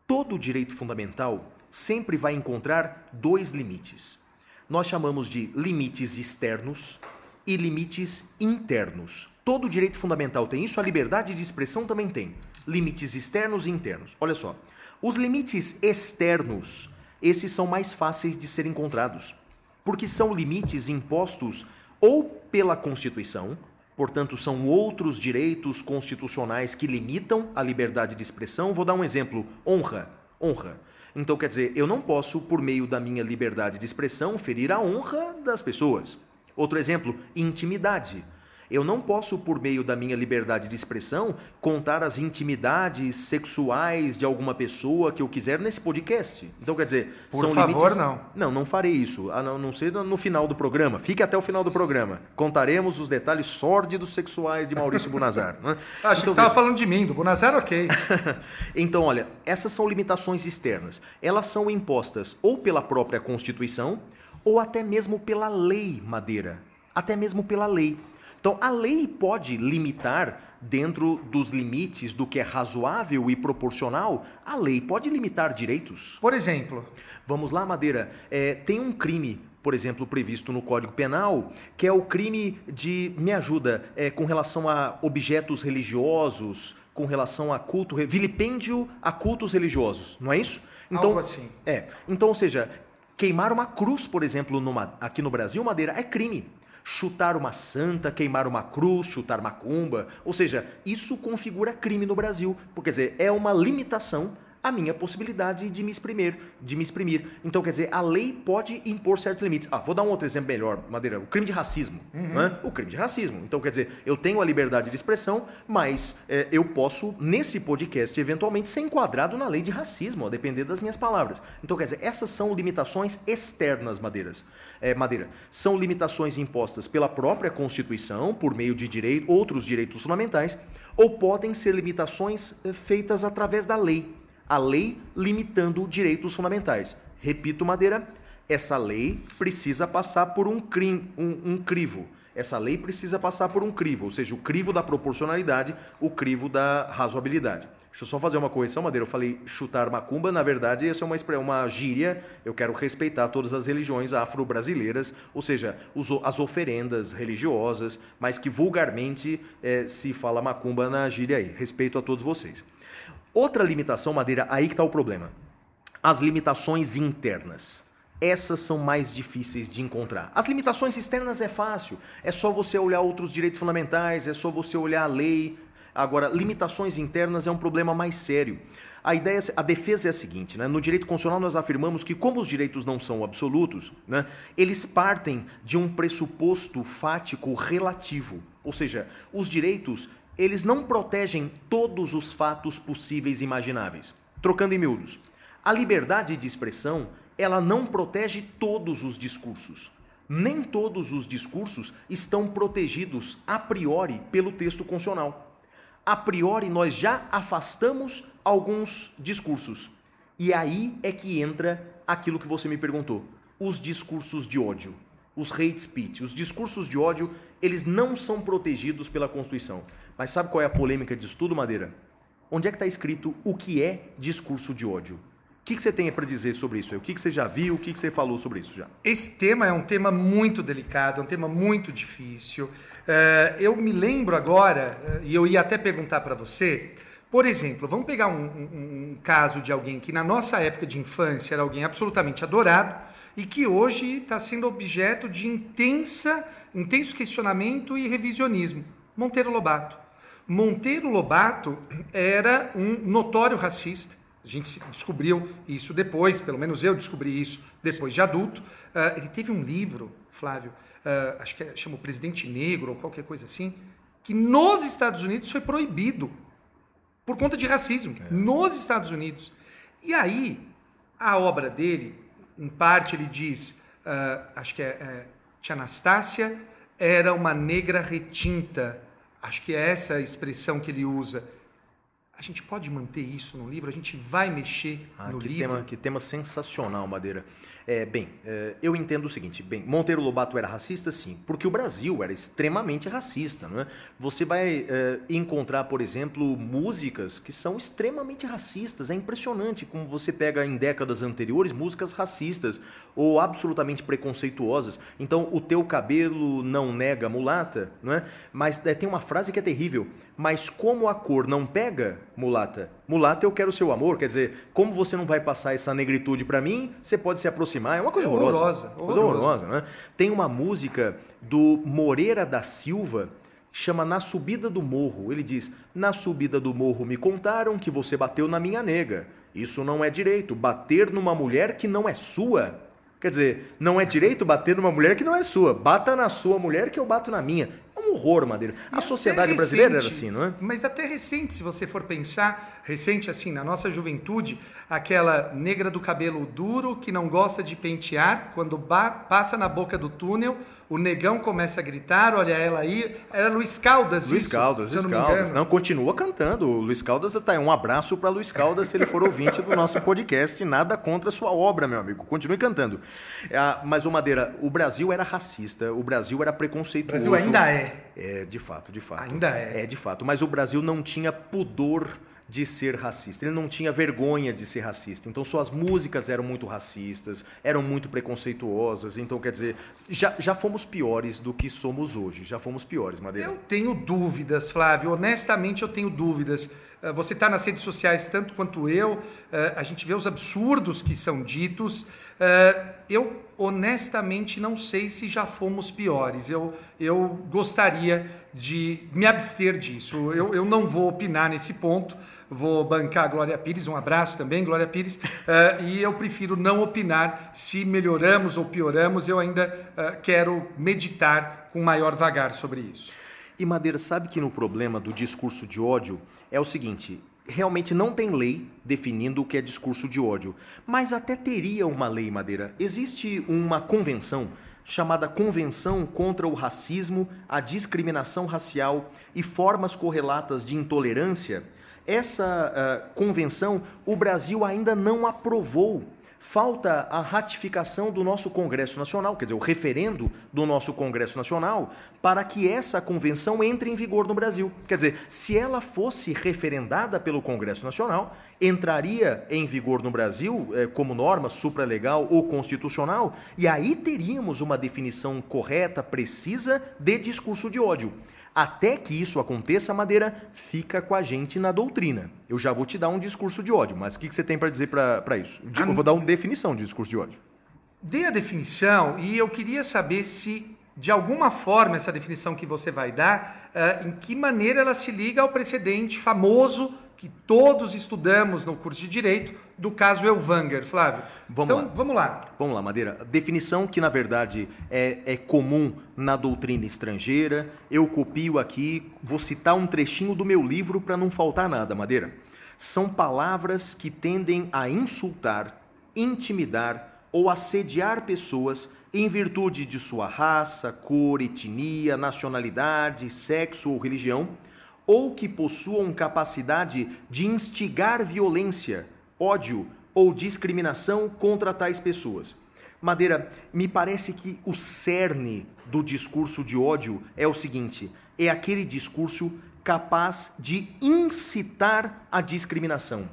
Todo direito fundamental sempre vai encontrar dois limites. Nós chamamos de limites externos e limites internos. Todo direito fundamental tem isso, a liberdade de expressão também tem. Limites externos e internos. Olha só, os limites externos, esses são mais fáceis de ser encontrados porque são limites impostos ou pela Constituição, portanto, são outros direitos constitucionais que limitam a liberdade de expressão. Vou dar um exemplo: honra. Honra. Então, quer dizer, eu não posso, por meio da minha liberdade de expressão, ferir a honra das pessoas. Outro exemplo: intimidade. Eu não posso, por meio da minha liberdade de expressão, contar as intimidades sexuais de alguma pessoa que eu quiser nesse podcast. Então, quer dizer, por são favor, limites. não. Não, não farei isso. A não, não ser no final do programa. Fique até o final do programa. Contaremos os detalhes sórdidos sexuais de Maurício Bunazar. Né? *laughs* Acho então, que você estava falando de mim, do Bunazar, ok. *laughs* então, olha, essas são limitações externas. Elas são impostas ou pela própria Constituição ou até mesmo pela lei, Madeira. Até mesmo pela lei. Então, a lei pode limitar, dentro dos limites do que é razoável e proporcional, a lei pode limitar direitos. Por exemplo? Vamos lá, Madeira. É, tem um crime, por exemplo, previsto no Código Penal, que é o crime de. Me ajuda, é, com relação a objetos religiosos, com relação a culto. vilipêndio a cultos religiosos, não é isso? Então, Algo assim. É. Então, ou seja, queimar uma cruz, por exemplo, numa, aqui no Brasil, Madeira, é crime chutar uma santa, queimar uma cruz, chutar macumba. Ou seja, isso configura crime no Brasil. Porque, quer dizer, é uma limitação a minha possibilidade de me exprimir, de me exprimir. Então, quer dizer, a lei pode impor certos limites. Ah, vou dar um outro exemplo melhor, Madeira, o crime de racismo. Uhum. Né? O crime de racismo. Então, quer dizer, eu tenho a liberdade de expressão, mas é, eu posso, nesse podcast, eventualmente, ser enquadrado na lei de racismo, a depender das minhas palavras. Então, quer dizer, essas são limitações externas, Madeiras é, Madeira, são limitações impostas pela própria Constituição, por meio de direito, outros direitos fundamentais, ou podem ser limitações é, feitas através da lei. A lei limitando direitos fundamentais. Repito, Madeira, essa lei precisa passar por um, crim, um, um crivo essa lei precisa passar por um crivo, ou seja, o crivo da proporcionalidade, o crivo da razoabilidade. Deixa eu só fazer uma correção, Madeira. Eu falei chutar macumba, na verdade, essa é uma, uma gíria. Eu quero respeitar todas as religiões afro-brasileiras, ou seja, os, as oferendas religiosas, mas que vulgarmente é, se fala macumba na gíria aí. Respeito a todos vocês. Outra limitação, Madeira, aí que está o problema. As limitações internas. Essas são mais difíceis de encontrar. As limitações externas é fácil. É só você olhar outros direitos fundamentais, é só você olhar a lei. Agora, limitações internas é um problema mais sério. A ideia, a defesa é a seguinte, né? No direito constitucional nós afirmamos que como os direitos não são absolutos, né, eles partem de um pressuposto fático relativo. Ou seja, os direitos, eles não protegem todos os fatos possíveis e imagináveis. Trocando em miúdos, a liberdade de expressão ela não protege todos os discursos. Nem todos os discursos estão protegidos a priori pelo texto constitucional. A priori, nós já afastamos alguns discursos. E aí é que entra aquilo que você me perguntou: os discursos de ódio, os hate speech. Os discursos de ódio, eles não são protegidos pela Constituição. Mas sabe qual é a polêmica disso tudo, Madeira? Onde é que está escrito o que é discurso de ódio? O que, que você tem para dizer sobre isso? O que, que você já viu? O que, que você falou sobre isso já? Esse tema é um tema muito delicado, é um tema muito difícil. Uh, eu me lembro agora, uh, e eu ia até perguntar para você, por exemplo, vamos pegar um, um, um, caso de alguém que na nossa época de infância era alguém absolutamente adorado e que hoje está sendo objeto de intensa, intenso questionamento e revisionismo. Monteiro Lobato. Monteiro Lobato era um notório racista a gente descobriu isso depois, pelo menos eu descobri isso depois de adulto. Uh, ele teve um livro, Flávio, uh, acho que é, chama o Presidente Negro ou qualquer coisa assim, que nos Estados Unidos foi proibido por conta de racismo. É. Nos Estados Unidos. E aí, a obra dele, em parte, ele diz, uh, acho que é, é Tia Anastácia era uma negra retinta. Acho que é essa a expressão que ele usa a gente pode manter isso no livro? A gente vai mexer ah, no que livro? Tema, que tema sensacional, Madeira. É, bem, é, eu entendo o seguinte, bem, Monteiro Lobato era racista, sim, porque o Brasil era extremamente racista, não é? Você vai é, encontrar, por exemplo, músicas que são extremamente racistas, é impressionante como você pega em décadas anteriores músicas racistas ou absolutamente preconceituosas. Então, o teu cabelo não nega mulata, não é? Mas é, tem uma frase que é terrível, mas como a cor não pega mulata, mulata eu quero seu amor, quer dizer, como você não vai passar essa negritude para mim, você pode se aproximar, é uma coisa é horrorosa. Horrorosa, coisa horrorosa, né? Tem uma música do Moreira da Silva, chama Na Subida do Morro. Ele diz: Na subida do morro me contaram que você bateu na minha nega. Isso não é direito, bater numa mulher que não é sua. Quer dizer, não é direito bater numa mulher que não é sua. Bata na sua mulher que eu bato na minha um horror, Madeira. A sociedade brasileira era assim, não é? Mas até recente, se você for pensar, recente assim, na nossa juventude, aquela negra do cabelo duro que não gosta de pentear, quando passa na boca do túnel, o negão começa a gritar, olha ela aí. Era Luiz Caldas, Luiz isso, Caldas, Luiz Caldas. Não, continua cantando. O Luiz Caldas está Um abraço para Luiz Caldas, se ele for ouvinte do nosso podcast. Nada contra a sua obra, meu amigo. Continue cantando. Ah, mas, o Madeira, o Brasil era racista, o Brasil era preconceituoso. O Brasil ainda é. É, de fato, de fato. Ainda é. É, de fato. Mas o Brasil não tinha pudor de ser racista. Ele não tinha vergonha de ser racista. Então suas músicas eram muito racistas, eram muito preconceituosas. Então, quer dizer, já, já fomos piores do que somos hoje. Já fomos piores, Madeira. Eu tenho dúvidas, Flávio. Honestamente, eu tenho dúvidas. Eh, você está nas redes sociais tanto quanto eu. Eh, a gente vê os absurdos que são ditos. Eh, eu honestamente não sei se já fomos piores. Eu, eu gostaria de me abster disso. Eu, eu não vou opinar nesse ponto vou bancar a Glória Pires, um abraço também, Glória Pires, uh, e eu prefiro não opinar se melhoramos ou pioramos, eu ainda uh, quero meditar com maior vagar sobre isso. E Madeira, sabe que no problema do discurso de ódio é o seguinte: realmente não tem lei definindo o que é discurso de ódio, mas até teria uma lei, Madeira. Existe uma convenção chamada Convenção contra o Racismo, a Discriminação Racial e Formas Correlatas de Intolerância essa uh, convenção o Brasil ainda não aprovou, falta a ratificação do nosso Congresso Nacional, quer dizer, o referendo do nosso Congresso Nacional, para que essa convenção entre em vigor no Brasil. Quer dizer, se ela fosse referendada pelo Congresso Nacional, entraria em vigor no Brasil eh, como norma supralegal ou constitucional, e aí teríamos uma definição correta, precisa de discurso de ódio. Até que isso aconteça, Madeira fica com a gente na doutrina. Eu já vou te dar um discurso de ódio, mas o que, que você tem para dizer para isso? Eu vou dar uma definição de discurso de ódio. Dê a definição e eu queria saber se, de alguma forma, essa definição que você vai dar, uh, em que maneira ela se liga ao precedente famoso que todos estudamos no curso de Direito do caso Elvanger, Flávio. Vamos então, lá. vamos lá. Vamos lá, Madeira. Definição que, na verdade, é, é comum na doutrina estrangeira. Eu copio aqui, vou citar um trechinho do meu livro para não faltar nada, Madeira. São palavras que tendem a insultar, intimidar ou assediar pessoas em virtude de sua raça, cor, etnia, nacionalidade, sexo ou religião ou que possuam capacidade de instigar violência, ódio ou discriminação contra tais pessoas. Madeira, me parece que o cerne do discurso de ódio é o seguinte: é aquele discurso capaz de incitar a discriminação.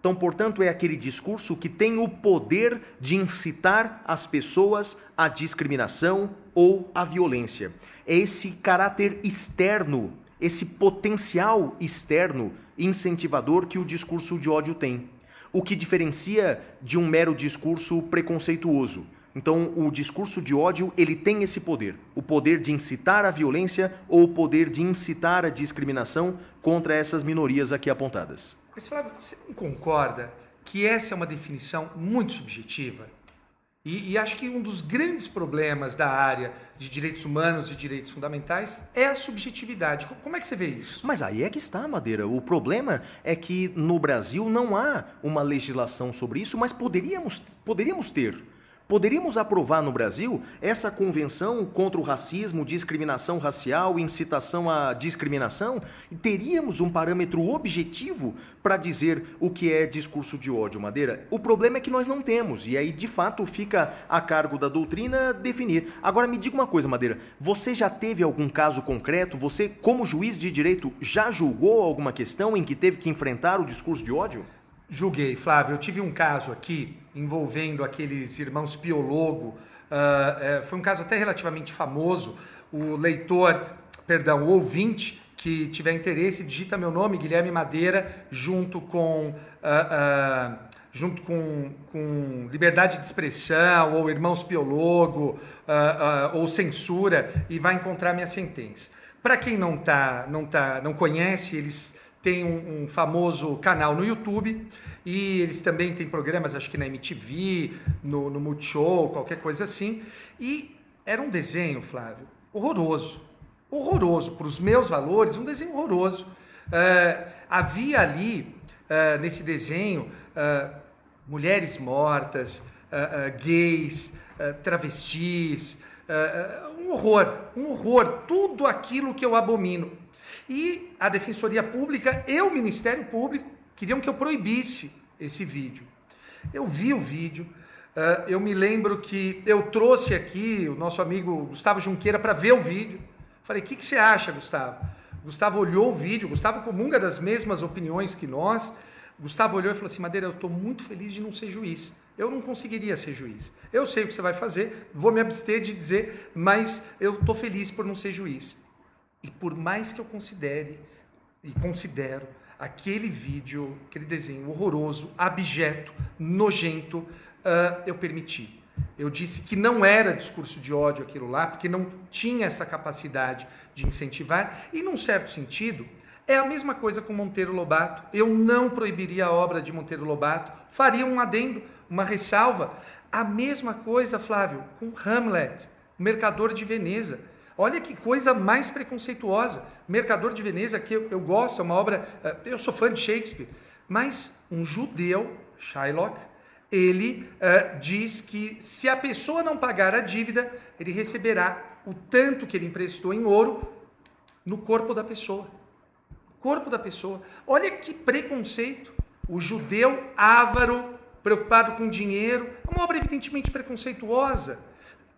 Então, portanto, é aquele discurso que tem o poder de incitar as pessoas à discriminação ou à violência. É esse caráter externo esse potencial externo incentivador que o discurso de ódio tem. O que diferencia de um mero discurso preconceituoso. Então, o discurso de ódio, ele tem esse poder, o poder de incitar a violência ou o poder de incitar a discriminação contra essas minorias aqui apontadas. Mas Flávio, você não concorda que essa é uma definição muito subjetiva? E, e, acho que um dos grandes problemas da área de direitos humanos e direitos fundamentais é a subjetividade. Como é que você vê isso? Mas aí é que está, Madeira. O problema é que no Brasil não há uma legislação sobre isso, mas poderíamos, poderíamos ter. Poderíamos aprovar no Brasil essa convenção contra o racismo, discriminação racial, incitação à discriminação e teríamos um parâmetro objetivo para dizer o que é discurso de ódio, Madeira. O problema é que nós não temos e aí de fato fica a cargo da doutrina definir. Agora me diga uma coisa, Madeira, você já teve algum caso concreto? Você, como juiz de direito, já julgou alguma questão em que teve que enfrentar o discurso de ódio? Julguei, Flávio. Eu tive um caso aqui envolvendo aqueles irmãos Piologo. Uh, foi um caso até relativamente famoso. O leitor, perdão, o ouvinte que tiver interesse, digita meu nome, Guilherme Madeira, junto com. Uh, uh, junto com, com liberdade de expressão, ou irmãos piologo, ou censura, e vai encontrar minha sentença. Para quem não, tá, não, tá, não conhece, eles têm um, um famoso canal no YouTube e eles também têm programas, acho que na MTV, no, no Multishow, qualquer coisa assim. E era um desenho, Flávio, horroroso. Horroroso. Para os meus valores, um desenho horroroso. Uh, havia ali, uh, nesse desenho, uh, mulheres mortas, gays, travestis, um horror, um horror. Tudo aquilo que eu abomino. E a Defensoria Pública e o Ministério Público queriam que eu proibisse esse vídeo. Eu vi o vídeo, uh, eu me lembro que eu trouxe aqui o nosso amigo Gustavo Junqueira para ver o vídeo. Falei, o que, que você acha, Gustavo? Gustavo olhou o vídeo, Gustavo comunga das mesmas opiniões que nós. Gustavo olhou e falou assim: Madeira, eu estou muito feliz de não ser juiz. Eu não conseguiria ser juiz. Eu sei o que você vai fazer, vou me abster de dizer, mas eu estou feliz por não ser juiz. E por mais que eu considere e considero aquele vídeo, aquele desenho horroroso, abjeto, nojento, uh, eu permiti. Eu disse que não era discurso de ódio aquilo lá, porque não tinha essa capacidade de incentivar, e num certo sentido, é a mesma coisa com Monteiro Lobato. Eu não proibiria a obra de Monteiro Lobato, faria um adendo, uma ressalva. A mesma coisa, Flávio, com Hamlet, o Mercador de Veneza. Olha que coisa mais preconceituosa. Mercador de Veneza, que eu, eu gosto, é uma obra. Eh, eu sou fã de Shakespeare, mas um judeu, Shylock, ele uh, diz que se a pessoa não pagar a dívida, ele receberá o tanto que ele emprestou em ouro no corpo da pessoa. Corpo da pessoa. Olha que preconceito. O judeu ávaro preocupado com dinheiro. É uma obra evidentemente preconceituosa.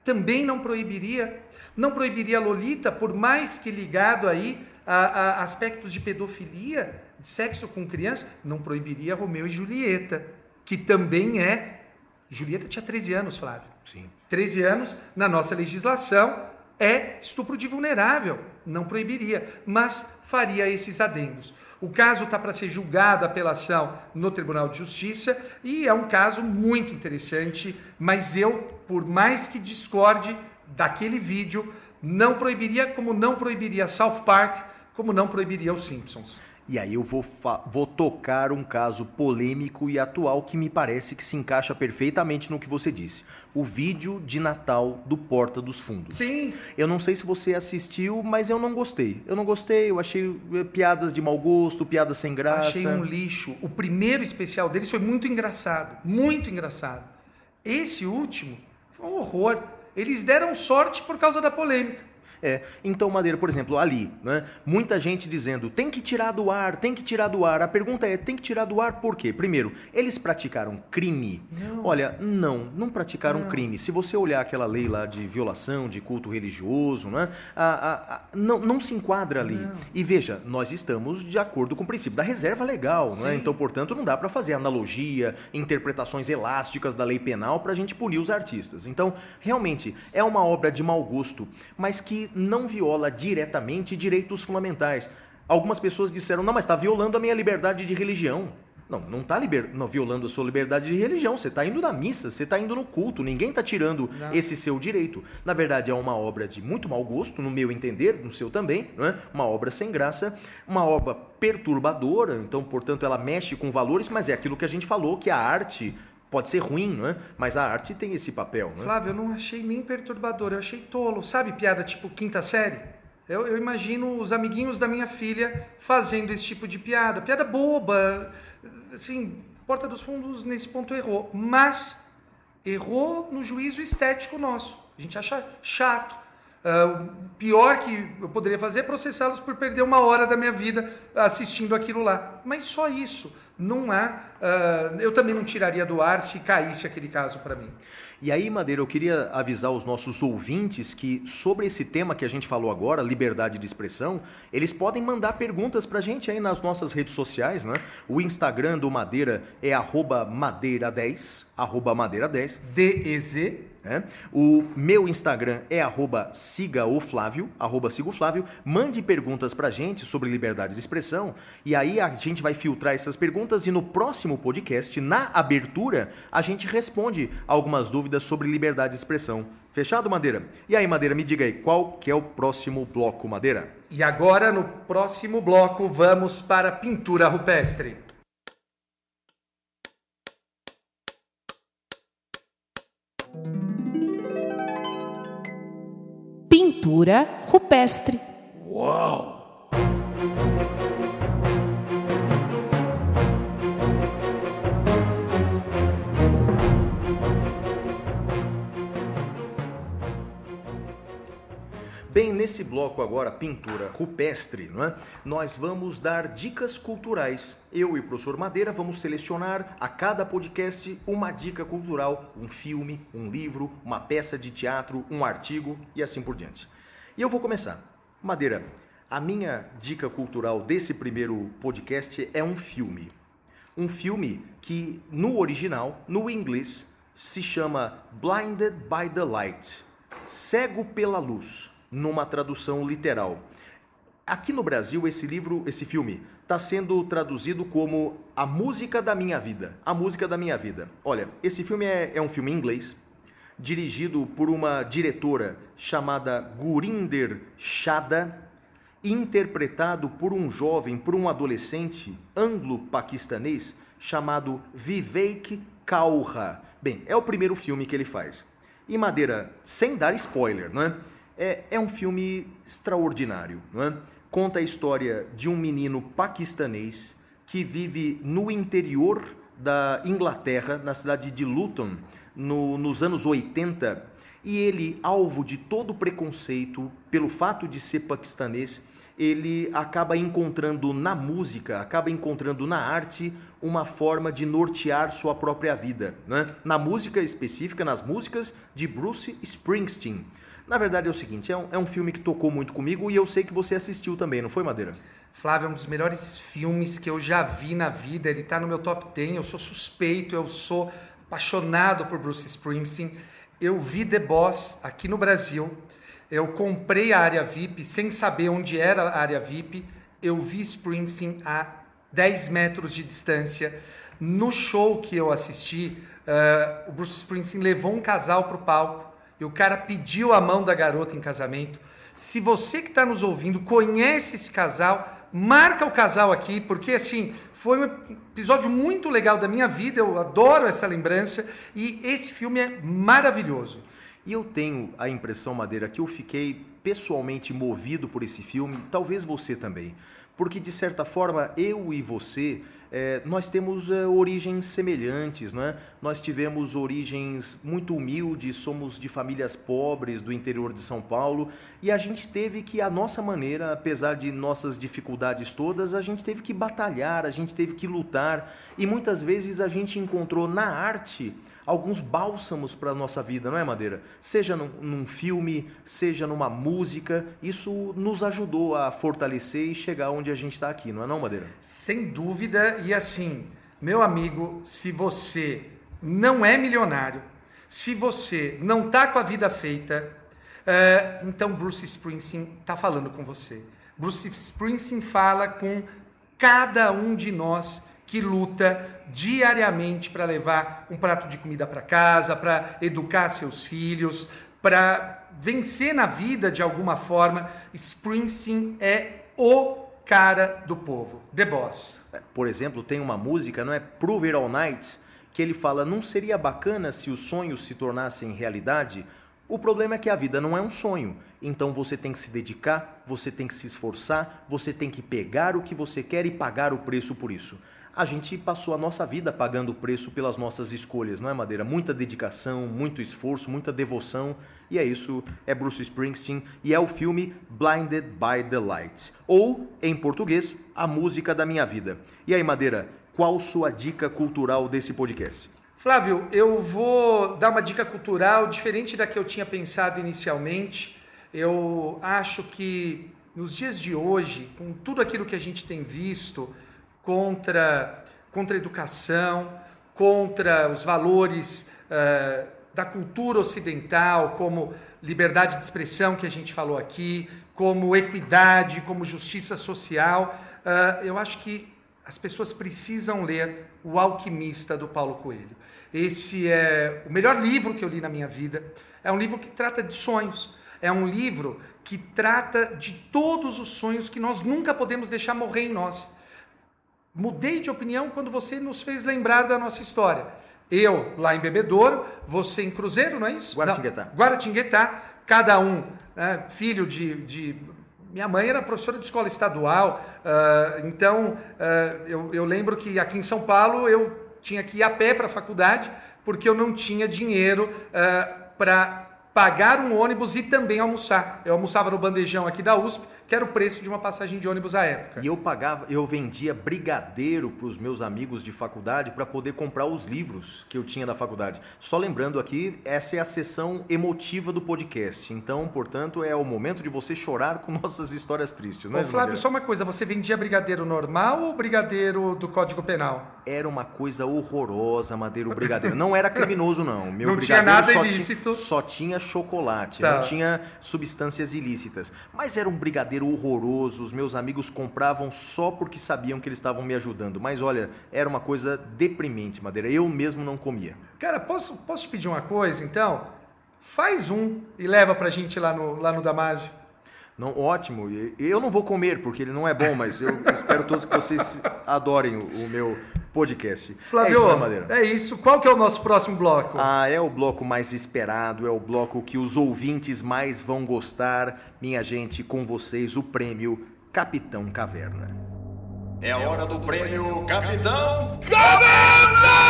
Também não proibiria, não proibiria Lolita, por mais que ligado aí a, a aspectos de pedofilia, de sexo com criança, não proibiria Romeu e Julieta, que também é. Julieta tinha 13 anos, Flávio. Sim. 13 anos, na nossa legislação, é estupro de vulnerável. Não proibiria, mas faria esses adendos. O caso está para ser julgado, a apelação, no Tribunal de Justiça, e é um caso muito interessante, mas eu, por mais que discorde daquele vídeo, não proibiria, como não proibiria South Park, como não proibiria os Simpsons. E aí eu vou, vou tocar um caso polêmico e atual que me parece que se encaixa perfeitamente no que você disse. O vídeo de Natal do Porta dos Fundos. Sim. Eu não sei se você assistiu, mas eu não gostei. Eu não gostei, eu achei eh, piadas de mau gosto, piadas sem graça. Achei um lixo. O primeiro especial deles foi muito engraçado. Muito engraçado. Esse último foi um horror. Eles deram sorte por causa da polêmica. É, então, Madeira, por exemplo, ali, né? Muita gente dizendo, tem que tirar do ar, tem que tirar do ar. A pergunta é, tem que tirar do ar por quê? Primeiro, eles praticaram crime? Não. Olha, não, não praticaram Não. crime. Se você olhar aquela lei lá de violação de culto religioso, né? A, a- a- não, não se enquadra ali. Não. E veja, nós estamos de acordo com o princípio da reserva legal, né? Então, portanto, não dá para fazer analogia, interpretações elásticas da lei penal para a gente punir os artistas. Então, realmente, é uma obra de mau gosto, mas que não viola diretamente direitos fundamentais. Algumas pessoas disseram, não, mas está violando a minha liberdade de religião. Não, não está liber... não, violando a sua liberdade de religião. Você está indo na missa, você está indo no culto. Ninguém está tirando Não. esse seu direito. Na verdade, é uma obra de muito mau gosto, no meu entender, no seu também, não é? Uma obra sem graça, uma obra perturbadora. Então, portanto, ela mexe com valores, mas é aquilo que a gente falou, que a arte pode ser ruim, não é? Mas a arte tem esse papel, não é? Flávio, eu não achei nem perturbador, eu achei tolo. Sabe piada tipo quinta série? Eu, eu imagino os amiguinhos da minha filha fazendo esse tipo de piada. Piada boba. Assim, Porta dos Fundos nesse ponto errou. Mas errou no juízo estético nosso. A gente acha chato. Ah, o pior que eu poderia fazer é processá-los por perder uma hora da minha vida assistindo aquilo lá. Mas só isso. Não há. ah, eu também não tiraria do ar se caísse aquele caso para mim. E aí, Madeira, eu queria avisar os nossos ouvintes que sobre esse tema que a gente falou agora, liberdade de expressão, eles podem mandar perguntas pra gente aí nas nossas redes sociais, né? O Instagram do Madeira é arroba madeira10, arroba madeira10, DEZ. Né? O meu Instagram é arroba siga o Flávio, arroba siga o Flávio. Mande perguntas pra gente sobre liberdade de expressão e aí a gente vai filtrar essas perguntas e no próximo podcast, na abertura, a gente responde algumas dúvidas sobre liberdade de expressão. Fechado, Madeira? E aí, Madeira, me diga aí, qual que é o próximo bloco, Madeira? E agora, no próximo bloco, vamos para pintura rupestre. Pintura rupestre. Bem, nesse bloco agora, pintura rupestre, não é? nós vamos dar dicas culturais. Eu e o professor Madeira vamos selecionar a cada podcast uma dica cultural, um filme, um livro, uma peça de teatro, um artigo e assim por diante. E eu vou começar. Madeira, a minha dica cultural desse primeiro podcast é um filme. Um filme que, no original, no inglês, se chama Blinded by the Light Cego pela Luz, numa tradução literal. Aqui no Brasil, esse livro, esse filme, está sendo traduzido como A Música da Minha Vida. A Música da Minha Vida. Olha, esse filme é, é um filme em inglês, dirigido por uma diretora chamada Gurinder Chadha, interpretado por um jovem, por um adolescente anglo-paquistanês chamado Vivek Kaura. Bem, é o primeiro filme que ele faz. E Madeira, sem dar spoiler, não é? É, é um filme extraordinário, não é? Conta a história de um menino paquistanês que vive no interior da Inglaterra, na cidade de Luton, no- nos anos 80, e ele, alvo de todo preconceito pelo fato de ser paquistanês, ele acaba encontrando na música, acaba encontrando na arte uma forma de nortear sua própria vida. Né? Na música específica, nas músicas de Bruce Springsteen. Na verdade é o seguinte, é um, é um filme que tocou muito comigo e eu sei que você assistiu também, não foi, Madeira? Flávio, é um dos melhores filmes que eu já vi na vida. Ele está no meu top 10. Eu sou suspeito, eu sou apaixonado por Bruce Springsteen. Eu vi The Boss aqui no Brasil. Eu comprei a área VIP sem saber onde era a área VIP. Eu vi Springsteen a 10 metros de distância. No show que eu assisti, uh, o Bruce Springsteen levou um casal para o palco e o cara pediu a mão da garota em casamento. Se você que está nos ouvindo conhece esse casal, marca o casal aqui, porque assim, foi um episódio muito legal da minha vida, eu adoro essa lembrança e esse filme é maravilhoso. E eu tenho a impressão, Madeira, que eu fiquei pessoalmente movido por esse filme, talvez você também. Porque de certa forma, eu e você é, nós temos é, origens semelhantes, não é? Nós tivemos origens muito humildes, somos de famílias pobres do interior de São Paulo e a gente teve que, a nossa maneira, apesar de nossas dificuldades todas, a gente teve que batalhar, a gente teve que lutar e muitas vezes a gente encontrou na arte alguns bálsamos para a nossa vida, não é, Madeira? Seja num, num, filme, seja numa música, isso nos ajudou a fortalecer e chegar onde a gente está aqui, não é não, Madeira? Sem dúvida, e assim, meu amigo, se você não é milionário, se você não está com a vida feita, uh, então Bruce Springsteen está falando com você. Bruce Springsteen fala com cada um de nós que luta diariamente para levar um prato de comida para casa, para educar seus filhos, para vencer na vida de alguma forma. Springsteen é o cara do povo, The Boss. Por exemplo, tem uma música, não é Prove It All Night, que ele fala: não seria bacana se os sonhos se tornassem realidade? O problema é que a vida não é um sonho. Então você tem que se dedicar, você tem que se esforçar, você tem que pegar o que você quer e pagar o preço por isso a gente passou a nossa vida pagando o preço pelas nossas escolhas, não é, Madeira? Muita dedicação, muito esforço, muita devoção. E é isso, é Bruce Springsteen e é o filme Blinded by the Light. Ou, em português, A Música da Minha Vida. E aí, Madeira, qual sua dica cultural desse podcast? Flávio, eu vou dar uma dica cultural diferente da que eu tinha pensado inicialmente. Eu acho que nos dias de hoje, com tudo aquilo que a gente tem visto, contra, contra a educação, contra os valores uh, da cultura ocidental, como liberdade de expressão, que a gente falou aqui, como equidade, como justiça social. Uh, eu acho que as pessoas precisam ler O Alquimista, do Paulo Coelho. Esse é o melhor livro que eu li na minha vida. É um livro que trata de sonhos. É um livro que trata de todos os sonhos que nós nunca podemos deixar morrer em nós. Mudei de opinião quando você nos fez lembrar da nossa história. Eu lá em Bebedouro, você em Cruzeiro, não é isso? Guaratinguetá. Não, Guaratinguetá, cada um né, filho de, de, Minha mãe era professora de escola estadual, uh, então uh, eu, eu lembro que aqui em São Paulo eu tinha que ir a pé para a faculdade porque eu não tinha dinheiro uh, para pagar um ônibus e também almoçar. Eu almoçava no bandejão aqui da USP que era o preço de uma passagem de ônibus à época. E eu pagava, eu vendia brigadeiro para os meus amigos de faculdade para poder comprar os livros que eu tinha da faculdade. Só lembrando aqui, essa é a sessão emotiva do podcast. Então, portanto, é o momento de você chorar com *laughs* nossas histórias tristes, né? Ô, Flávio, só uma coisa, você vendia brigadeiro normal ou brigadeiro do Código Penal? Era uma coisa horrorosa, Madeiro brigadeiro. Não era criminoso não. Meu não tinha nada só ilícito. Tinha, só tinha chocolate, tá. não tinha substâncias ilícitas. Mas era um brigadeiro horroroso, os meus amigos compravam só porque sabiam que eles estavam me ajudando. Mas olha, era uma coisa deprimente, Madeira. Eu mesmo não comia. Cara, posso, posso te pedir uma coisa então? Faz um e leva pra gente lá no, lá no Damásio. Não, ótimo. Eu não vou comer porque ele não é bom, mas eu espero todos que vocês adorem o, o meu podcast. Flávio, é isso, né, é isso. Qual que é o nosso próximo bloco? Ah, é o bloco mais esperado, é o bloco que os ouvintes mais vão gostar. Minha gente, com vocês o prêmio Capitão Caverna. É a hora do prêmio Capitão Caverna!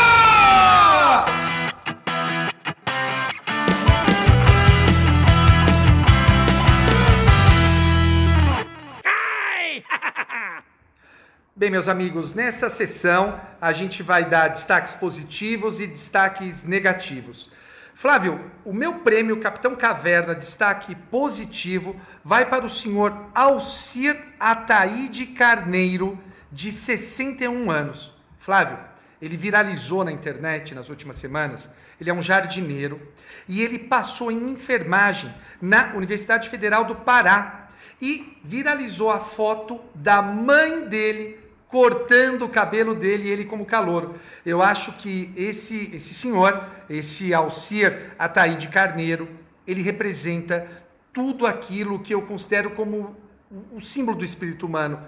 Bem, meus amigos, nessa sessão a gente vai dar destaques positivos e destaques negativos. Flávio, o meu prêmio Capitão Caverna, destaque positivo, vai para o senhor Alcir Ataíde Carneiro, de 61 anos. Flávio, ele viralizou na internet nas últimas semanas. Ele é um jardineiro e ele passou em enfermagem na Universidade Federal do Pará e viralizou a foto da mãe dele cortando o cabelo dele, ele como calouro. Eu acho que esse, esse senhor, esse Alcir Ataíde Carneiro, ele representa tudo aquilo que eu considero como o símbolo do espírito humano.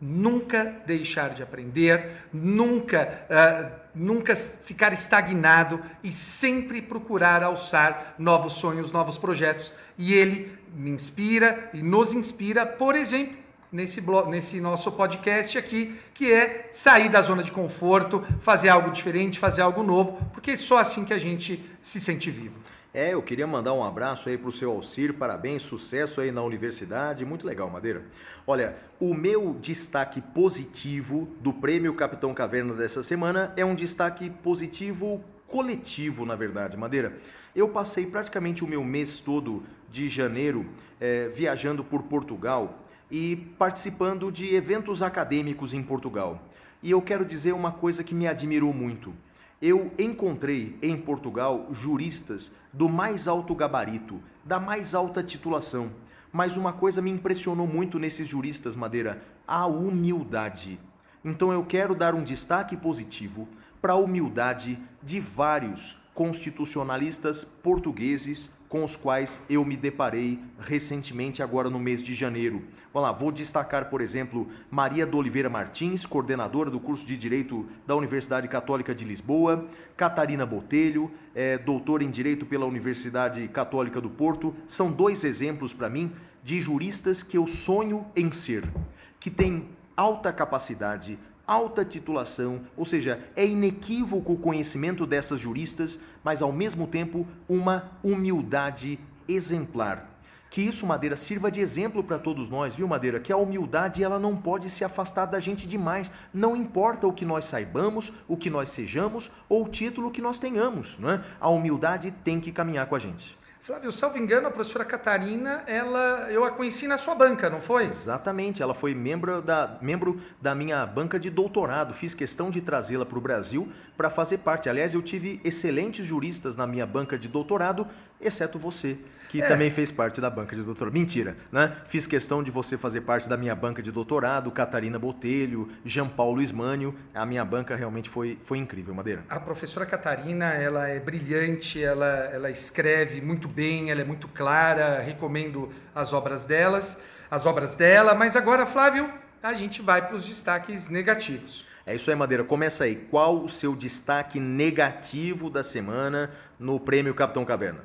Nunca deixar de aprender, nunca, uh, nunca ficar estagnado e sempre procurar alçar novos sonhos, novos projetos. E ele me inspira e nos inspira, por exemplo, nesse, nesse nosso podcast aqui, que é sair da zona de conforto, fazer algo diferente, fazer algo novo, porque é só assim que a gente se sente vivo. É, eu queria mandar um abraço aí para o seu Alcir, parabéns, sucesso aí na universidade, muito legal, Madeira. Olha, o meu destaque positivo do Prêmio Capitão Caverna dessa semana é um destaque positivo coletivo, na verdade, Madeira. Eu passei praticamente o meu mês todo de janeiro é, viajando por Portugal e participando de eventos acadêmicos em Portugal. E eu quero dizer uma coisa que me admirou muito. Eu encontrei em Portugal juristas do mais alto gabarito, da mais alta titulação. Mas uma coisa me impressionou muito nesses juristas, Madeira: a humildade. Então eu quero dar um destaque positivo para a humildade de vários constitucionalistas portugueses com os quais eu me deparei recentemente, agora no mês de janeiro. Lá, vou destacar, por exemplo, Maria do Oliveira Martins, coordenadora do curso de Direito da Universidade Católica de Lisboa, Catarina Botelho, é, doutora em Direito pela Universidade Católica do Porto. São dois exemplos para mim de juristas que eu sonho em ser, que têm alta capacidade, alta titulação, ou seja, é inequívoco o conhecimento dessas juristas, mas ao mesmo tempo uma humildade exemplar. Que isso, Madeira, sirva de exemplo para todos nós, viu, Madeira? Que a humildade ela não pode se afastar da gente demais. Não importa o que nós saibamos, o que nós sejamos ou o título que nós tenhamos, não é? A humildade tem que caminhar com a gente. Flávio, salvo engano, a professora Catarina, ela, eu a conheci na sua banca, não foi? Exatamente, ela foi membro da, membro da minha banca de doutorado. Fiz questão de trazê-la para o Brasil para fazer parte. Aliás, eu tive excelentes juristas na minha banca de doutorado, exceto você que é. também fez parte da banca de doutorado. Mentira, né? Fiz questão de você fazer parte da minha banca de doutorado, Catarina Botelho, Jean Paulo Ismânio. A minha banca realmente foi, foi incrível, Madeira. A professora Catarina, ela é brilhante, ela, ela escreve muito bem, ela é muito clara, recomendo as obras delas, as obras dela. Mas agora, Flávio, a gente vai para os destaques negativos. É isso aí, Madeira. Começa aí. Qual o seu destaque negativo da semana no Prêmio Capitão Caverna?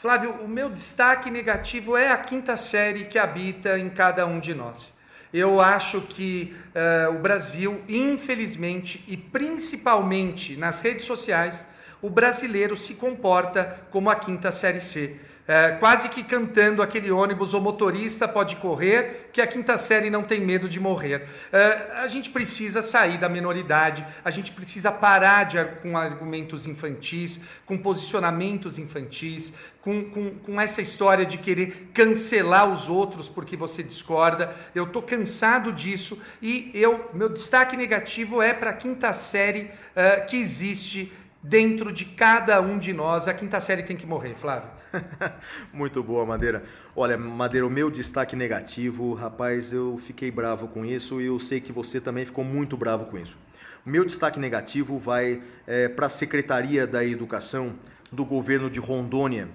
Flávio, o meu destaque negativo é a quinta série que habita em cada um de nós. Eu acho que uh, o Brasil, infelizmente, e principalmente nas redes sociais, o brasileiro se comporta como a quinta série C é, quase que cantando aquele ônibus, o motorista pode correr, que a quinta série não tem medo de morrer. É, a gente precisa sair da menoridade, a gente precisa parar de, com argumentos infantis, com posicionamentos infantis, com, com, com essa história de querer cancelar os outros porque você discorda. Eu estou cansado disso e eu meu destaque negativo é para a quinta série uh, que existe dentro de cada um de nós. A quinta série tem que morrer, Flávio. *laughs* Muito boa, Madeira. Olha, Madeira, o meu destaque negativo, rapaz, eu fiquei bravo com isso e eu sei que você também ficou muito bravo com isso. O meu destaque negativo vai é, para a Secretaria da Educação do governo de Rondônia,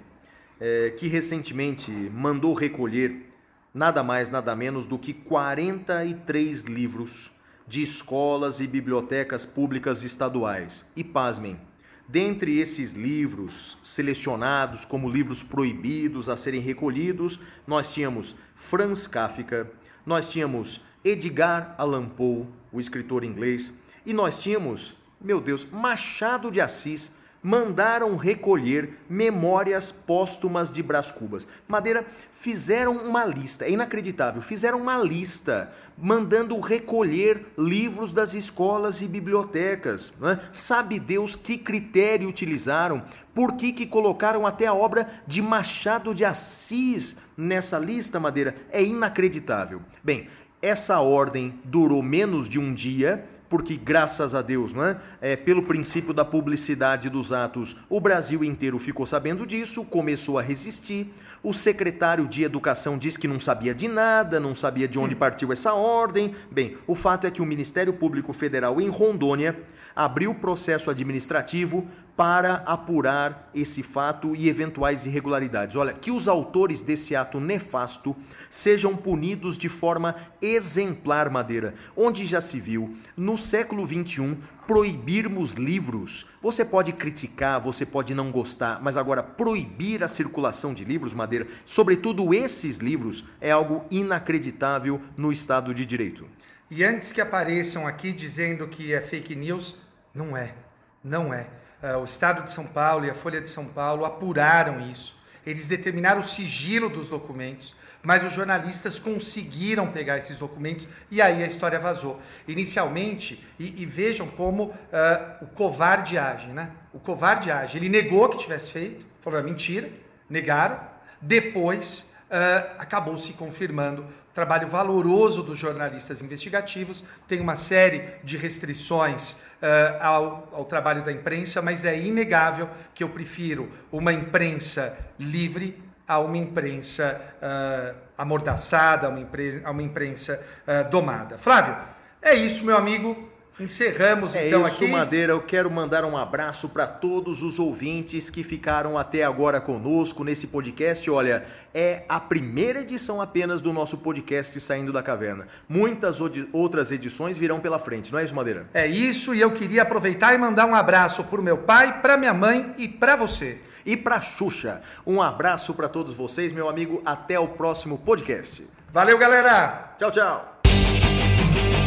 é, que recentemente mandou recolher nada mais, nada menos do que 43 livros de escolas e bibliotecas públicas estaduais. E pasmem, Dentre esses livros selecionados como livros proibidos a serem recolhidos, nós tínhamos Franz Kafka, nós tínhamos Edgar Allan Poe, o escritor inglês, e nós tínhamos, meu Deus, Machado de Assis, mandaram recolher memórias póstumas de Brás Cubas. Madeira fizeram uma lista, é inacreditável, fizeram uma lista mandando recolher livros das escolas e bibliotecas. Né? Sabe Deus que critério utilizaram? Por que, que colocaram até a obra de Machado de Assis nessa lista, Madeira? É inacreditável. Bem, essa ordem durou menos de um dia porque graças a Deus, não é? é? pelo princípio da publicidade dos atos, o Brasil inteiro ficou sabendo disso, começou a resistir. O secretário de Educação disse que não sabia de nada, não sabia de onde partiu essa ordem. Bem, o fato é que o Ministério Público Federal em Rondônia abriu processo administrativo para apurar esse fato e eventuais irregularidades. Olha, que os autores desse ato nefasto sejam punidos de forma exemplar, Madeira, onde já se viu, no século XXI, proibirmos livros. Você pode criticar, você pode não gostar, mas agora proibir a circulação de livros, Madeira, sobretudo esses livros, é algo inacreditável no Estado de Direito. E antes que apareçam aqui dizendo que é fake news, não é. Não é. Uh, o Estado de São Paulo e a Folha de São Paulo apuraram isso. Eles determinaram o sigilo dos documentos, mas os jornalistas conseguiram pegar esses documentos e aí a história vazou. Inicialmente, e, e vejam como uh, o covarde age, né? O covarde age. Ele negou que tivesse feito, falou é mentira, negaram. Depois uh, acabou se confirmando trabalho valoroso dos jornalistas investigativos, tem uma série de restrições uh, ao, ao, trabalho da imprensa, mas é inegável que eu prefiro uma imprensa livre a uma imprensa uh, amordaçada, a uma, imprensa, a uma imprensa uh, domada. Flávio, é isso, meu amigo. Encerramos é então isso, aqui. Madeira. Eu quero mandar um abraço para todos os ouvintes que ficaram até agora conosco nesse podcast. Olha, é a primeira edição apenas do nosso podcast Saindo da Caverna. Muitas outras edições virão pela frente, não é isso, Madeira? É isso, e eu queria aproveitar e mandar um abraço para o meu pai, para minha mãe e para você e para Xuxa. Um abraço para todos vocês, meu amigo. Até o próximo podcast. Valeu, galera! Tchau, tchau!